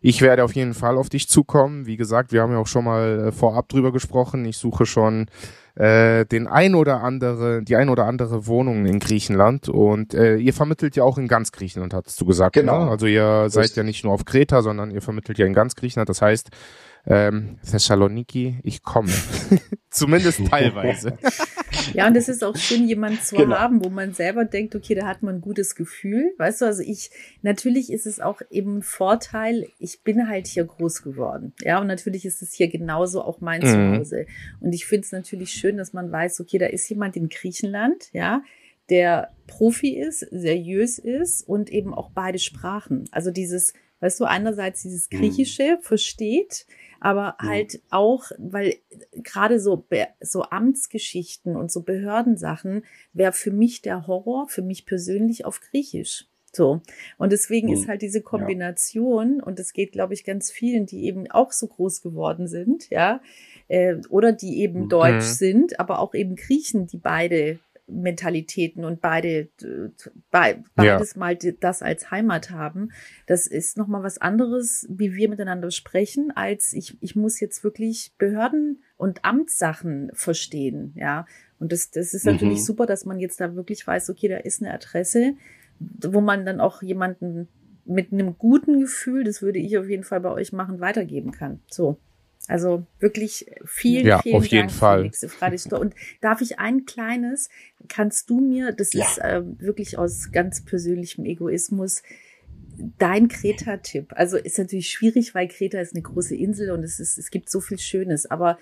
ich werde auf jeden Fall auf dich zukommen. Wie gesagt, wir haben ja auch schon mal äh, vorab drüber gesprochen. Ich suche schon äh, den ein oder andere, die ein oder andere Wohnung in Griechenland und äh, ihr vermittelt ja auch in ganz Griechenland, hattest du gesagt. Genau. Ne? Also ihr seid ja nicht nur auf Kreta, sondern ihr vermittelt ja in ganz Griechenland. Das heißt, ähm, Thessaloniki, ich komme. Zumindest teilweise. ja, und es ist auch schön, jemanden zu genau. haben, wo man selber denkt, okay, da hat man ein gutes Gefühl. Weißt du, also ich, natürlich ist es auch eben ein Vorteil, ich bin halt hier groß geworden. Ja, und natürlich ist es hier genauso auch mein mhm. Zuhause. Und ich finde es natürlich schön, dass man weiß, okay, da ist jemand in Griechenland, ja, der Profi ist, seriös ist und eben auch beide Sprachen. Also dieses weißt du, einerseits dieses mhm. Griechische mhm. versteht, aber mhm. halt auch, weil gerade so, so Amtsgeschichten und so Behördensachen wäre für mich der Horror, für mich persönlich auf Griechisch. So. Und deswegen mhm. ist halt diese Kombination, ja. und das geht, glaube ich, ganz vielen, die eben auch so groß geworden sind, ja, äh, oder die eben mhm. deutsch sind, aber auch eben Griechen, die beide Mentalitäten und beide be, beides ja. mal das als Heimat haben. Das ist noch mal was anderes, wie wir miteinander sprechen, als ich ich muss jetzt wirklich Behörden und Amtssachen verstehen, ja. Und das das ist natürlich mhm. super, dass man jetzt da wirklich weiß, okay, da ist eine Adresse, wo man dann auch jemanden mit einem guten Gefühl, das würde ich auf jeden Fall bei euch machen, weitergeben kann. So. Also wirklich vielen, ja, vielen auf jeden Dank, Fall. Felix Und darf ich ein kleines, kannst du mir, das ja. ist äh, wirklich aus ganz persönlichem Egoismus, dein Kreta-Tipp. Also ist natürlich schwierig, weil Kreta ist eine große Insel und es, ist, es gibt so viel Schönes. Aber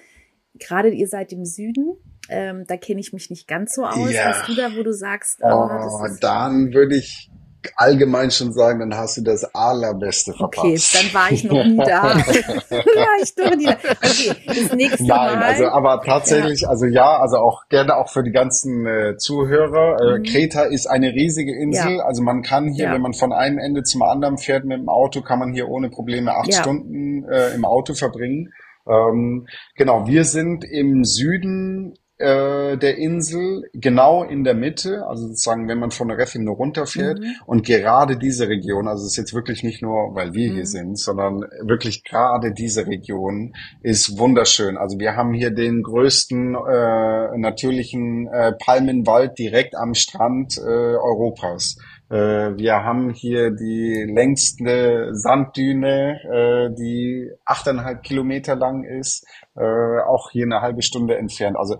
gerade ihr seid im Süden, ähm, da kenne ich mich nicht ganz so aus. Ja. Hast du da, wo du sagst, oh, oh dann würde ich allgemein schon sagen, dann hast du das allerbeste verpasst. Okay, dann war ich noch nie da. ich doch nie. Okay, das nächste Nein, Mal. also aber tatsächlich, ja. also ja, also auch gerne auch für die ganzen äh, Zuhörer. Äh, mhm. Kreta ist eine riesige Insel. Ja. Also man kann hier, ja. wenn man von einem Ende zum anderen fährt mit dem Auto, kann man hier ohne Probleme acht Stunden äh, im Auto verbringen. Ähm, genau, wir sind im Süden äh, der Insel, genau in der Mitte, also sozusagen, wenn man von der Refin nur runterfährt mhm. und gerade diese Region, also es ist jetzt wirklich nicht nur, weil wir mhm. hier sind, sondern wirklich gerade diese Region ist wunderschön. Also wir haben hier den größten äh, natürlichen äh, Palmenwald direkt am Strand äh, Europas. Äh, wir haben hier die längste Sanddüne, äh, die achteinhalb Kilometer lang ist, äh, auch hier eine halbe Stunde entfernt. Also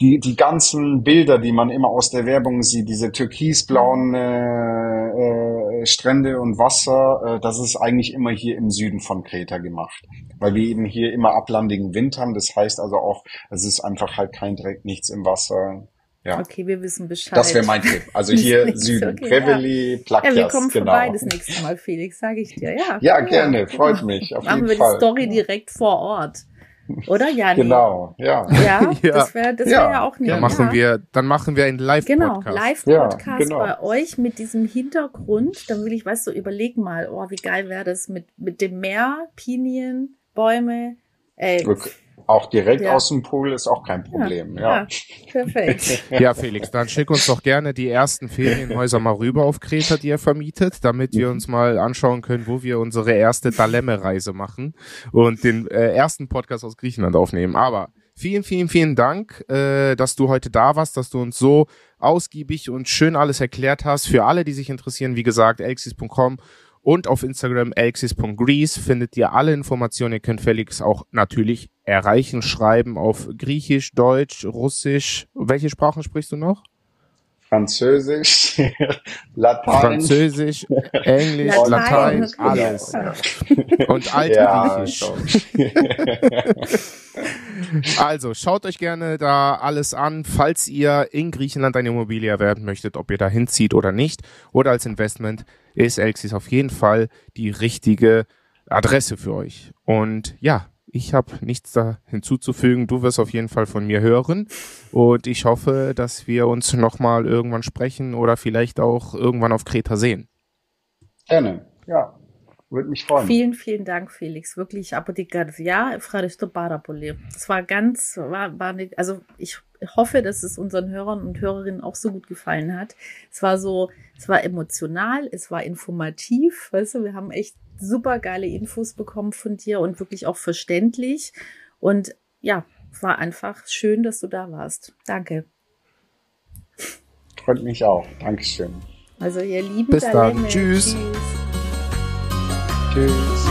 die, die ganzen Bilder, die man immer aus der Werbung sieht, diese türkisblauen äh, Strände und Wasser, das ist eigentlich immer hier im Süden von Kreta gemacht. Weil wir eben hier immer ablandigen Wind haben. Das heißt also auch, es ist einfach halt kein Dreck, nichts im Wasser. Ja. Okay, wir wissen Bescheid. Das wäre mein Tipp. Also hier Süden, okay, Preveli, ja. Plakias, Ja, wir kommen genau. vorbei das nächste Mal, Felix, sage ich dir. Ja, ja gerne, freut mich. Auf Machen jeden wir Fall. die Story direkt vor Ort. Oder Jani? Genau, ja. Ja, das wäre das wär ja. auch nicht. Dann machen wir, dann machen wir einen Live-Podcast. Genau, Live-Podcast ja, genau. bei euch mit diesem Hintergrund. Dann will ich, weißt du, überleg mal, oh, wie geil wäre das mit, mit dem Meer, Pinien, Bäume, ey. Okay auch direkt ja. aus dem Pool ist auch kein Problem. Ja, ja. perfekt. ja, Felix, dann schick uns doch gerne die ersten Ferienhäuser mal rüber auf Kreta, die ihr vermietet, damit wir uns mal anschauen können, wo wir unsere erste Dalemme-Reise machen und den äh, ersten Podcast aus Griechenland aufnehmen. Aber vielen, vielen, vielen Dank, äh, dass du heute da warst, dass du uns so ausgiebig und schön alles erklärt hast. Für alle, die sich interessieren, wie gesagt, elxis.com und auf Instagram alexis.grease findet ihr alle Informationen. Ihr könnt Felix auch natürlich erreichen, schreiben auf Griechisch, Deutsch, Russisch. Welche Sprachen sprichst du noch? Französisch, Latein. Französisch, Englisch, Latein, Latein alles. Und Altgriechisch. also, schaut euch gerne da alles an, falls ihr in Griechenland eine Immobilie erwerben möchtet, ob ihr da hinzieht oder nicht, oder als Investment, ist Elxis auf jeden Fall die richtige Adresse für euch. Und ja, ich habe nichts da hinzuzufügen. Du wirst auf jeden Fall von mir hören. Und ich hoffe, dass wir uns nochmal irgendwann sprechen oder vielleicht auch irgendwann auf Kreta sehen. Gerne, ja. Würde mich freuen. Vielen, vielen Dank, Felix. Wirklich, aber die Garcia, Fraristo Parabole. War ganz, war, war nicht, also ich hoffe, dass es unseren Hörern und Hörerinnen auch so gut gefallen hat. Es war so, es war emotional, es war informativ, weißt du, wir haben echt super geile Infos bekommen von dir und wirklich auch verständlich. Und ja, war einfach schön, dass du da warst. Danke. Freut mich auch. Dankeschön. Also ihr lieben Bis dann. Tschüss. Tschüss. Tschüss.